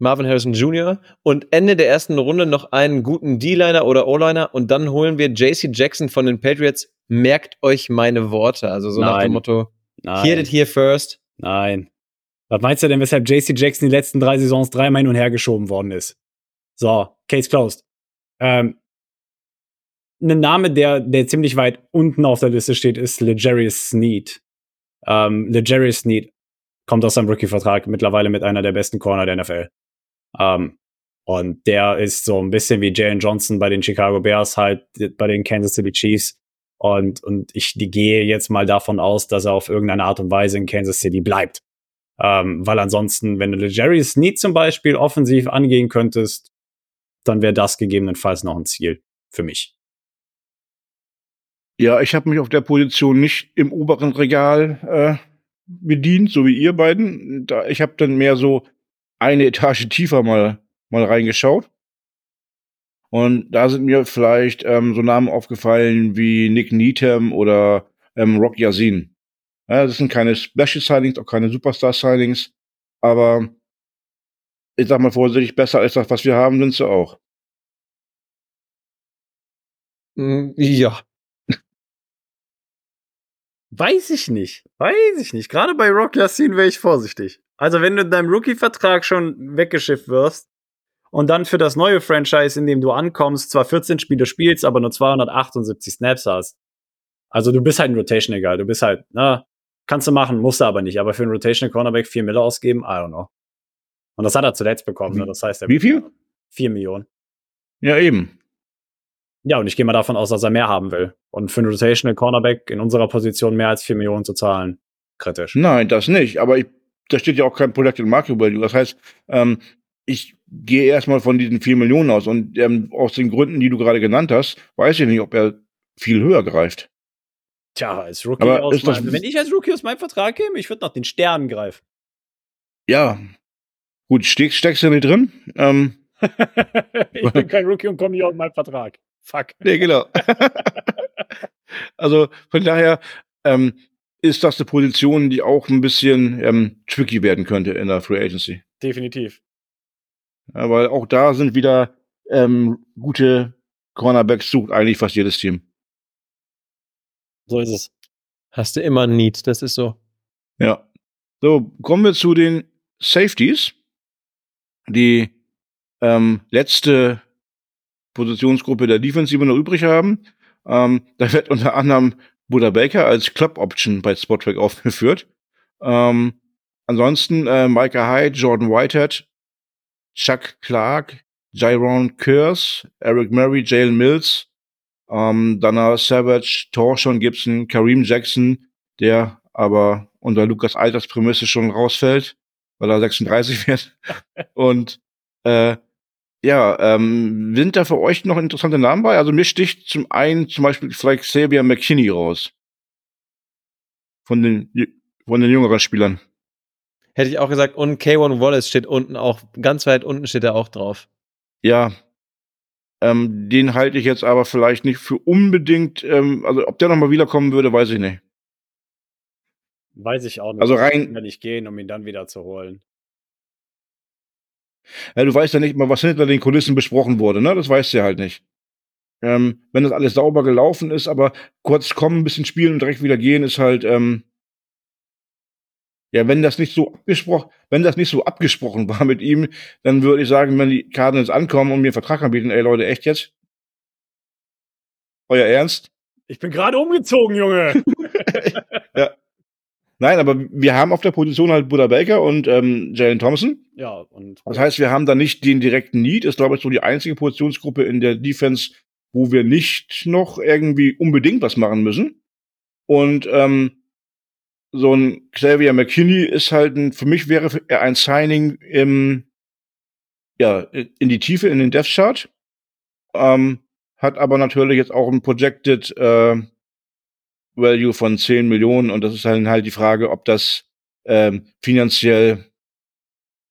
Marvin Harrison Jr. und Ende der ersten Runde noch einen guten D-Liner oder O-Liner und dann holen wir JC Jackson von den Patriots. Merkt euch meine Worte. Also so nach Nein. dem Motto, Nein. hear it here first. Nein. Was meinst du denn, weshalb JC Jackson die letzten drei Saisons dreimal hin und her geschoben worden ist? So, Case closed. Ähm, ein Name, der, der ziemlich weit unten auf der Liste steht, ist Legarius Sneed. Ähm, Legarius Sneed kommt aus seinem Rookie-Vertrag mittlerweile mit einer der besten Corner der NFL. Ähm, und der ist so ein bisschen wie Jalen Johnson bei den Chicago Bears, halt bei den Kansas City Chiefs. Und, und ich gehe jetzt mal davon aus, dass er auf irgendeine Art und Weise in Kansas City bleibt. Ähm, weil ansonsten, wenn du Jerry Sneed zum Beispiel offensiv angehen könntest, dann wäre das gegebenenfalls noch ein Ziel für mich. Ja, ich habe mich auf der Position nicht im oberen Regal äh, bedient, so wie ihr beiden. Da, ich habe dann mehr so eine Etage tiefer mal, mal reingeschaut. Und da sind mir vielleicht ähm, so Namen aufgefallen wie Nick Needham oder ähm, Rock Yazin. Ja, das sind keine Special Signings, auch keine Superstar Signings, aber ich sag mal vorsichtig, besser als das, was wir haben, sind sie auch. Mm, Ja. Weiß ich nicht. Weiß ich nicht. Gerade bei Rock Yassin wäre ich vorsichtig. Also wenn du in deinem Rookie-Vertrag schon weggeschifft wirst und dann für das neue Franchise, in dem du ankommst, zwar 14 Spiele spielst, aber nur 278 Snaps hast. Also du bist halt ein Rotation egal. Du bist halt, na, kannst du machen, musst du aber nicht. Aber für einen Rotational Cornerback 4 Mille ausgeben, I don't know. Und das hat er zuletzt bekommen. Ne? Das heißt, er Wie viel? 4 Millionen. Ja, eben. Ja, und ich gehe mal davon aus, dass er mehr haben will. Und für einen Rotational Cornerback in unserer Position mehr als 4 Millionen zu zahlen, kritisch. Nein, das nicht. Aber ich, da steht ja auch kein Projected Market Value. Das heißt, ähm, ich gehe erstmal von diesen 4 Millionen aus. Und ähm, aus den Gründen, die du gerade genannt hast, weiß ich nicht, ob er viel höher greift. Tja, als Rookie Aber aus meinem, wenn ich als Rookie aus meinem Vertrag käme, ich würde nach den Sternen greifen. Ja. Gut, steck, steckst du nicht drin? Ähm, ich bin kein Rookie und komme nicht aus meinem Vertrag. Fuck. nee, genau. also von daher ähm, ist das eine Position, die auch ein bisschen ähm, tricky werden könnte in der Free Agency. Definitiv. Ja, weil auch da sind wieder ähm, gute Cornerbacks sucht eigentlich fast jedes Team. So ist es. Hast du immer ein Need, das ist so. Ja. So, kommen wir zu den Safeties. Die ähm, letzte Positionsgruppe der Defense, die wir noch übrig haben. Ähm, da wird unter anderem Buddha Baker als Club Option bei Spottrack aufgeführt. Ähm, ansonsten äh, Micah Hyde, Jordan Whitehead, Chuck Clark, Jaron Kurz, Eric Murray, Jalen Mills, ähm, Dana Savage, Torshawn Gibson, Kareem Jackson, der aber unter Lukas Altersprämisse schon rausfällt, weil er 36 wird. Und äh, ja, ähm, sind da für euch noch interessante Namen bei? Also mir sticht zum einen zum Beispiel vielleicht Xavier McKinney raus. Von den, von den jüngeren Spielern. Hätte ich auch gesagt, und K1 Wallace steht unten auch, ganz weit unten steht er auch drauf. Ja. Ähm, den halte ich jetzt aber vielleicht nicht für unbedingt, ähm, also ob der nochmal wiederkommen würde, weiß ich nicht. Weiß ich auch nicht. Also rein- Wenn ich gehen, um ihn dann wieder zu holen. Ja, du weißt ja nicht mal, was hinter den Kulissen besprochen wurde, ne? Das weißt du ja halt nicht. Ähm, wenn das alles sauber gelaufen ist, aber kurz kommen, ein bisschen spielen und direkt wieder gehen, ist halt, ähm, ja, wenn das nicht so abgesprochen, wenn das nicht so abgesprochen war mit ihm, dann würde ich sagen, wenn die Cardinals ankommen und mir einen Vertrag anbieten, ey Leute, echt jetzt? Euer Ernst? Ich bin gerade umgezogen, Junge. Nein, aber wir haben auf der Position halt Buddha Baker und ähm, Jalen Thompson. ja, und Das heißt, wir haben da nicht den direkten Need. Ist, glaube ich, so die einzige Positionsgruppe in der Defense, wo wir nicht noch irgendwie unbedingt was machen müssen. Und ähm, so ein Xavier McKinney ist halt ein, für mich wäre er ein Signing im, ja, in die Tiefe, in den Death Chart. Ähm, hat aber natürlich jetzt auch ein Projected äh, Value von 10 Millionen und das ist halt, halt die Frage, ob das ähm, finanziell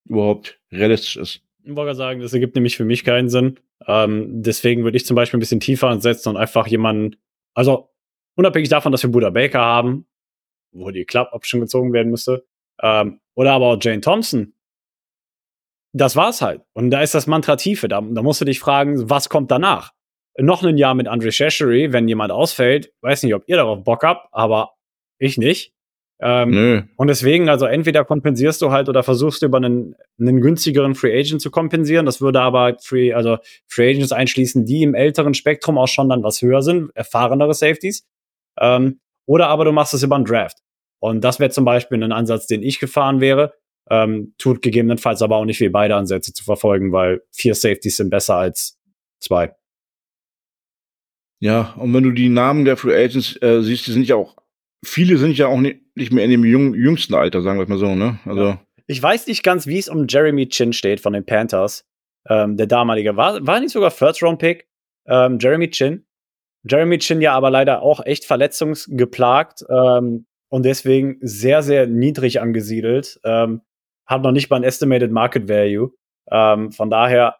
überhaupt realistisch ist. Ich wollte sagen, das ergibt nämlich für mich keinen Sinn. Ähm, deswegen würde ich zum Beispiel ein bisschen tiefer ansetzen und einfach jemanden, also unabhängig davon, dass wir Buddha Baker haben, wo die Club-Option gezogen werden müsste, ähm, oder aber auch Jane Thompson. Das war's halt. Und da ist das Mantra Tiefe. Da, da musst du dich fragen, was kommt danach? Noch ein Jahr mit Andre Shashery, wenn jemand ausfällt, weiß nicht, ob ihr darauf Bock habt, aber ich nicht. Ähm, Nö. und deswegen, also entweder kompensierst du halt oder versuchst du über einen, einen günstigeren Free Agent zu kompensieren. Das würde aber Free, also Free Agents einschließen, die im älteren Spektrum auch schon dann was höher sind, erfahrenere Safeties. Ähm, oder aber du machst es über einen Draft. Und das wäre zum Beispiel ein Ansatz, den ich gefahren wäre. Ähm, tut gegebenenfalls aber auch nicht weh, beide Ansätze zu verfolgen, weil vier Safeties sind besser als zwei. Ja, und wenn du die Namen der Free Agents äh, siehst, die sind ja auch, viele sind ja auch nicht, mehr in dem jung, jüngsten Alter, sagen wir mal so, ne? Also, Ich weiß nicht ganz, wie es um Jeremy Chin steht von den Panthers. Ähm, der damalige war, war nicht sogar First Round Pick. Ähm, Jeremy Chin. Jeremy Chin ja aber leider auch echt verletzungsgeplagt ähm, und deswegen sehr, sehr niedrig angesiedelt. Ähm, hat noch nicht mal ein Estimated Market Value. Ähm, von daher,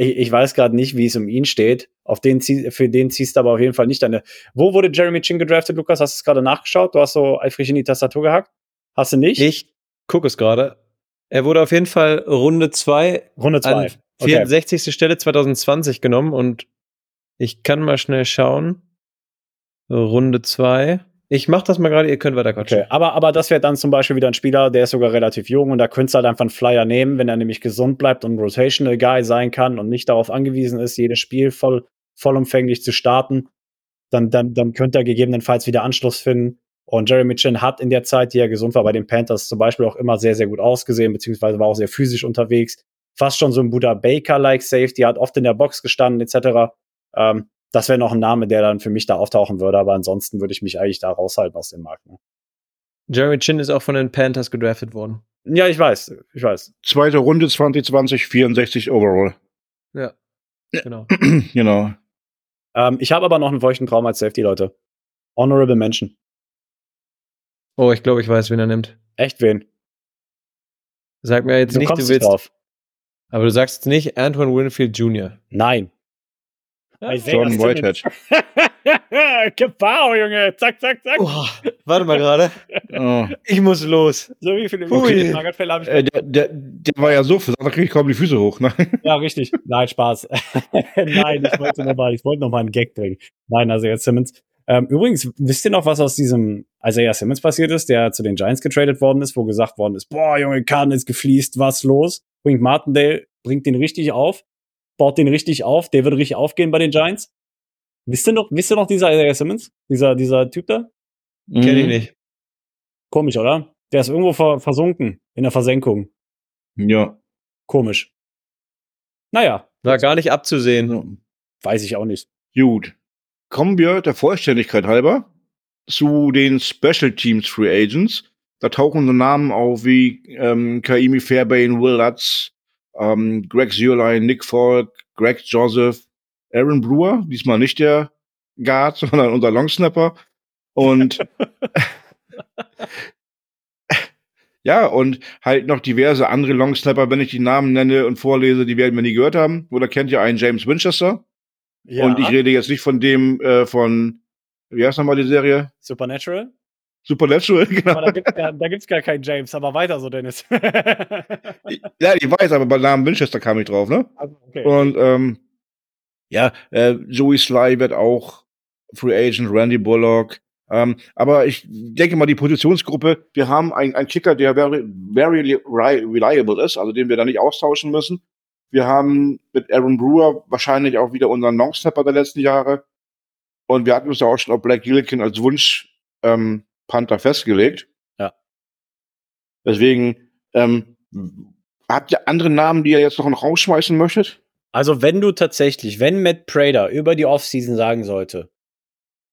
ich, ich weiß gerade nicht, wie es um ihn steht. Auf den für den ziehst du aber auf jeden Fall nicht deine. Wo wurde Jeremy Chin gedraftet, Lukas? Hast du es gerade nachgeschaut? Du hast so eifrig in die Tastatur gehackt? Hast du nicht? Ich gucke es gerade. Er wurde auf jeden Fall Runde 2 Runde zwei. an 64. Stelle 2020 genommen und ich kann mal schnell schauen. Runde 2. Ich mach das mal gerade, ihr könnt weiter quatschen. Okay, aber, aber das wäre dann zum Beispiel wieder ein Spieler, der ist sogar relativ jung und da könntest du halt einfach einen Flyer nehmen, wenn er nämlich gesund bleibt und Rotational Guy sein kann und nicht darauf angewiesen ist, jedes Spiel voll, vollumfänglich zu starten, dann, dann, dann könnte er gegebenenfalls wieder Anschluss finden. Und Jeremy Chin hat in der Zeit, die er gesund war, bei den Panthers zum Beispiel auch immer sehr, sehr gut ausgesehen, beziehungsweise war auch sehr physisch unterwegs. Fast schon so ein Buddha Baker-like Safety, hat oft in der Box gestanden, etc. Ähm, das wäre noch ein Name, der dann für mich da auftauchen würde, aber ansonsten würde ich mich eigentlich da raushalten aus dem Markt. Ne? Jeremy Chin ist auch von den Panthers gedraftet worden. Ja, ich weiß, ich weiß. Zweite Runde 2020, 64 overall. Ja. Genau. genau. Ähm, ich habe aber noch einen feuchten Traum als Safety, Leute. Honorable Mention. Oh, ich glaube, ich weiß, wen er nimmt. Echt wen? Sag mir jetzt Du nicht, du willst. drauf. Aber du sagst jetzt nicht Antoine Winfield Jr. Nein. Jordan. Whitehead. Gebau, Junge. Zack, zack, zack. Oh, warte mal gerade. Oh. Ich muss los. So wie viele. Nuggetfälle habe ich Äh, der, der, der war ja so, da kriege ich kaum die Füße hoch. Ne? Ja, richtig. Nein, Spaß. Nein, ich wollte noch mal, ich wollte noch mal einen Gag bringen. Nein, also jetzt Simmons. Ähm, übrigens, wisst ihr noch, was aus diesem Isaiah Simmons passiert ist, der zu den Giants getradet worden ist, wo gesagt worden ist, boah, Junge, Kahn ist gefliest, was los? Bringt Martindale, bringt den richtig auf, baut den richtig auf, der wird richtig aufgehen bei den Giants. Wisst ihr noch, wisst ihr noch dieser Isaiah Simmons? Dieser, dieser Typ da? Mhm. Kenn ich nicht. Komisch, oder? Der ist irgendwo ver versunken in der Versenkung. Ja. Komisch. Naja, War gar nicht abzusehen. weiß ich auch nicht. Gut. Kommen wir der Vollständigkeit halber zu den Special Teams Free Agents. Da tauchen so Namen auf wie ähm, Kaimi Fairbairn, Will Lutz, ähm, Greg Zierlein, Nick Falk, Greg Joseph, Aaron Brewer, diesmal nicht der Guard, sondern unser Longsnapper. Und ja, und halt noch diverse andere Longsnapper, wenn ich die Namen nenne und vorlese, die werden wir nie gehört haben. Oder kennt ihr einen James Winchester? Ja. Und ich rede jetzt nicht von dem äh, von, wie heißt nochmal die Serie? Supernatural? Supernatural, Aber genau. da gibt's gar, da gibt's gar keinen James, aber weiter so, Dennis. ja, ich weiß, aber beim Namen Winchester kam ich drauf, ne? Also, okay. Und ähm, ja, äh, Joey Sly wird auch Free Agent, Randy Bullock. Ähm, aber ich denke mal, die Positionsgruppe, wir haben einen, einen Kicker, der very, very reliable ist, also den wir da nicht austauschen müssen. Wir haben mit Aaron Brewer wahrscheinlich auch wieder unseren Longsnapper der letzten Jahre. Und wir hatten uns ja auch schon auf Black Gillikin als Wunsch ähm, Panther festgelegt. Ja. Deswegen, ähm, habt ihr andere Namen, die ihr jetzt noch rausschmeißen möchtet? Also, wenn du tatsächlich, wenn Matt Prater über die Offseason sagen sollte,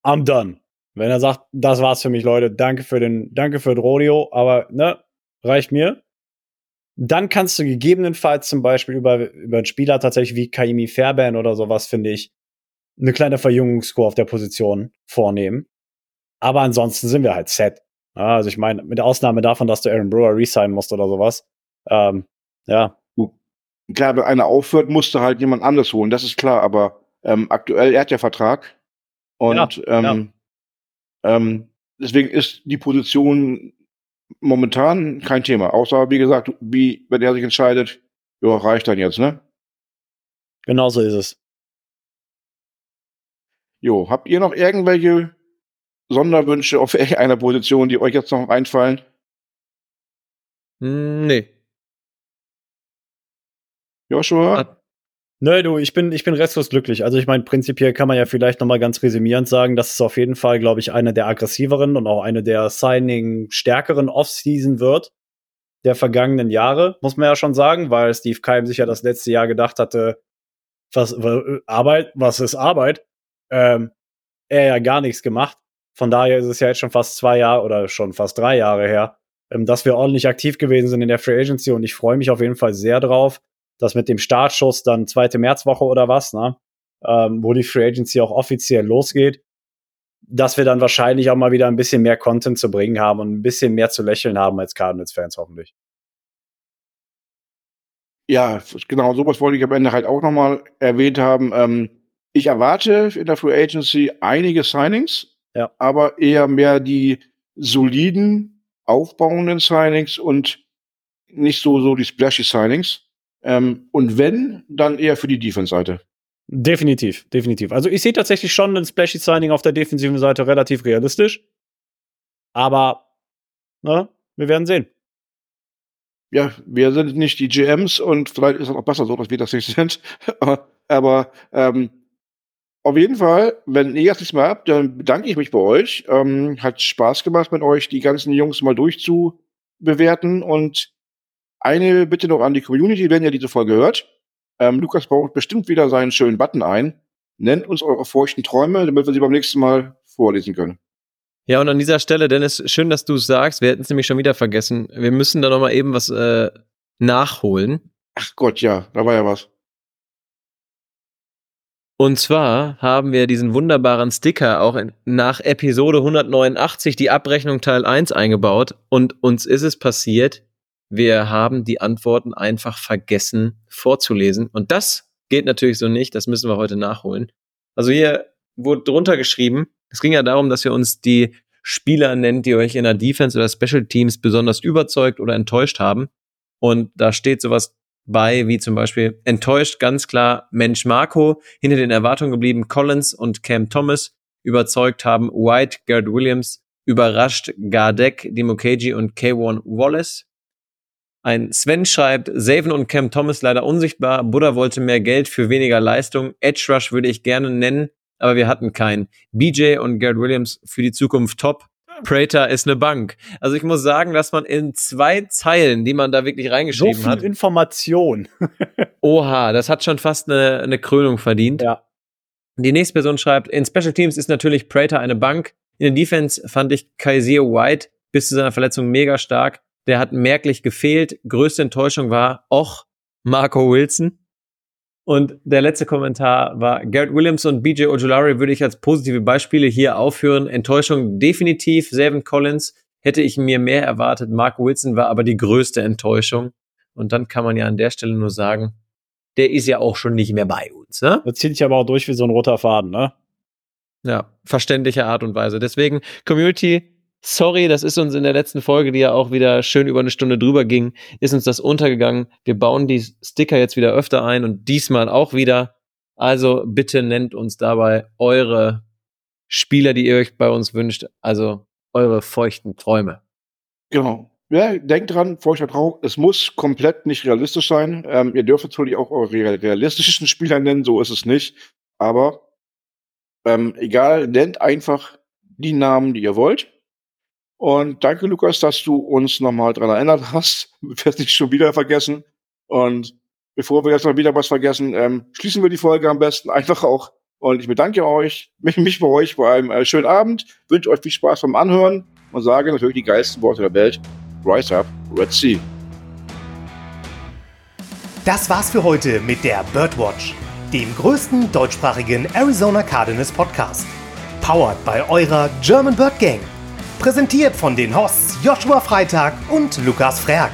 I'm done. Wenn er sagt, das war's für mich, Leute, danke für den, danke für das Rodeo, aber ne, reicht mir. Dann kannst du gegebenenfalls zum Beispiel über, über einen Spieler tatsächlich wie Kaimi Fairbairn oder sowas, finde ich, eine kleine Verjüngungskur auf der Position vornehmen. Aber ansonsten sind wir halt set. Ja, also ich meine, mit Ausnahme davon, dass du Aaron Brewer resignen musst oder sowas. Ähm, ja, Klar, wenn einer aufhört, musste halt jemand anderes holen, das ist klar, aber ähm, aktuell, er hat ja Vertrag. Und ähm, ähm, deswegen ist die Position momentan kein Thema. Außer, wie gesagt, wie, wenn er sich entscheidet, ja, reicht dann jetzt, ne? genau so ist es. Jo, habt ihr noch irgendwelche Sonderwünsche auf irgendeiner Position, die euch jetzt noch einfallen? Hm, nee. Joshua? Hat- Nö, du, ich bin, ich bin restlos glücklich. Also ich meine, prinzipiell kann man ja vielleicht noch mal ganz resümierend sagen, dass es auf jeden Fall, glaube ich, eine der aggressiveren und auch eine der Signing-stärkeren Offseason wird der vergangenen Jahre, muss man ja schon sagen, weil Steve Keim sich ja das letzte Jahr gedacht hatte, was, wa- Arbeit, was ist Arbeit? Ähm, er ja gar nichts gemacht. Von daher ist es ja jetzt schon fast zwei Jahre oder schon fast drei Jahre her, ähm, dass wir ordentlich aktiv gewesen sind in der Free Agency und ich freue mich auf jeden Fall sehr drauf, dass mit dem Startschuss dann zweite Märzwoche oder was, ne, ähm, wo die Free Agency auch offiziell losgeht, dass wir dann wahrscheinlich auch mal wieder ein bisschen mehr Content zu bringen haben und ein bisschen mehr zu lächeln haben als Cardinals-Fans hoffentlich. Ja, genau, sowas wollte ich am Ende halt auch nochmal erwähnt haben. Ähm, ich erwarte in der Free Agency einige Signings, Ja. aber eher mehr die soliden, aufbauenden Signings und nicht so, so die splashy Signings. Ähm, und wenn, dann eher für die Defense-Seite. Definitiv, definitiv. Also ich sehe tatsächlich schon ein Splashy Signing auf der defensiven Seite relativ realistisch. Aber, ne, wir werden sehen. Ja, wir sind nicht die GMs und vielleicht ist es auch besser so, dass wir das nicht sind. Aber ähm, auf jeden Fall, wenn ihr das nicht mehr habt, dann bedanke ich mich bei euch. Ähm, hat Spaß gemacht mit euch, die ganzen Jungs mal durchzubewerten. Und eine Bitte noch an die Community, wenn ihr diese Folge hört. Ähm, Lukas baut bestimmt wieder seinen schönen Button ein. Nennt uns eure feuchten Träume, damit wir sie beim nächsten Mal vorlesen können. Ja, und an dieser Stelle, Dennis, schön, dass du es sagst. Wir hätten es nämlich schon wieder vergessen. Wir müssen da noch mal eben was äh, nachholen. Ach Gott, ja, da war ja was. Und zwar haben wir diesen wunderbaren Sticker auch in, nach Episode 189, die Abrechnung Teil 1 eingebaut. Und uns ist es passiert, wir haben die Antworten einfach vergessen vorzulesen. Und das geht natürlich so nicht, das müssen wir heute nachholen. Also hier wurde drunter geschrieben, es ging ja darum, dass ihr uns die Spieler nennt, die euch in der Defense oder Special Teams besonders überzeugt oder enttäuscht haben. Und da steht sowas bei, wie zum Beispiel enttäuscht ganz klar Mensch Marco, hinter den Erwartungen geblieben Collins und Cam Thomas, überzeugt haben White, Garrett Williams, überrascht Gardek, Dimokeji und K1 Wallace. Ein Sven schreibt, Saven und Cam Thomas leider unsichtbar, Buddha wollte mehr Geld für weniger Leistung, Edge Rush würde ich gerne nennen, aber wir hatten keinen. BJ und Garrett Williams für die Zukunft top. Prater ist eine Bank. Also ich muss sagen, dass man in zwei Zeilen, die man da wirklich reingeschrieben so viel hat. Information. Oha, das hat schon fast eine, eine Krönung verdient. Ja. Die nächste Person schreibt, in Special Teams ist natürlich Prater eine Bank. In der Defense fand ich Kaiser White bis zu seiner Verletzung mega stark. Der hat merklich gefehlt. Größte Enttäuschung war, och, Marco Wilson. Und der letzte Kommentar war, Garrett Williams und BJ Ojolari würde ich als positive Beispiele hier aufführen. Enttäuschung definitiv. Seven Collins hätte ich mir mehr erwartet. Mark Wilson war aber die größte Enttäuschung. Und dann kann man ja an der Stelle nur sagen, der ist ja auch schon nicht mehr bei uns. Ne? Das zieht sich aber auch durch wie so ein roter Faden, ne? Ja, verständliche Art und Weise. Deswegen, Community, Sorry, das ist uns in der letzten Folge, die ja auch wieder schön über eine Stunde drüber ging, ist uns das untergegangen. Wir bauen die Sticker jetzt wieder öfter ein und diesmal auch wieder. Also bitte nennt uns dabei eure Spieler, die ihr euch bei uns wünscht, also eure feuchten Träume. Genau. Ja, denkt dran, feuchter Traum, es muss komplett nicht realistisch sein. Ähm, ihr dürft natürlich auch eure realistischen Spieler nennen, so ist es nicht. Aber ähm, egal, nennt einfach die Namen, die ihr wollt. Und danke, Lukas, dass du uns nochmal dran erinnert hast. Wir werden nicht schon wieder vergessen. Und bevor wir jetzt mal wieder was vergessen, ähm, schließen wir die Folge am besten einfach auch. Und ich bedanke euch, mich, mich bei euch bei einem äh, schönen Abend, wünsche euch viel Spaß beim Anhören und sage natürlich die geilsten Worte der Welt. Rise up, Red Sea. Das war's für heute mit der Birdwatch, dem größten deutschsprachigen Arizona Cardinals Podcast. Powered bei eurer German Bird Gang. Präsentiert von den Hosts Joshua Freitag und Lukas Frerk.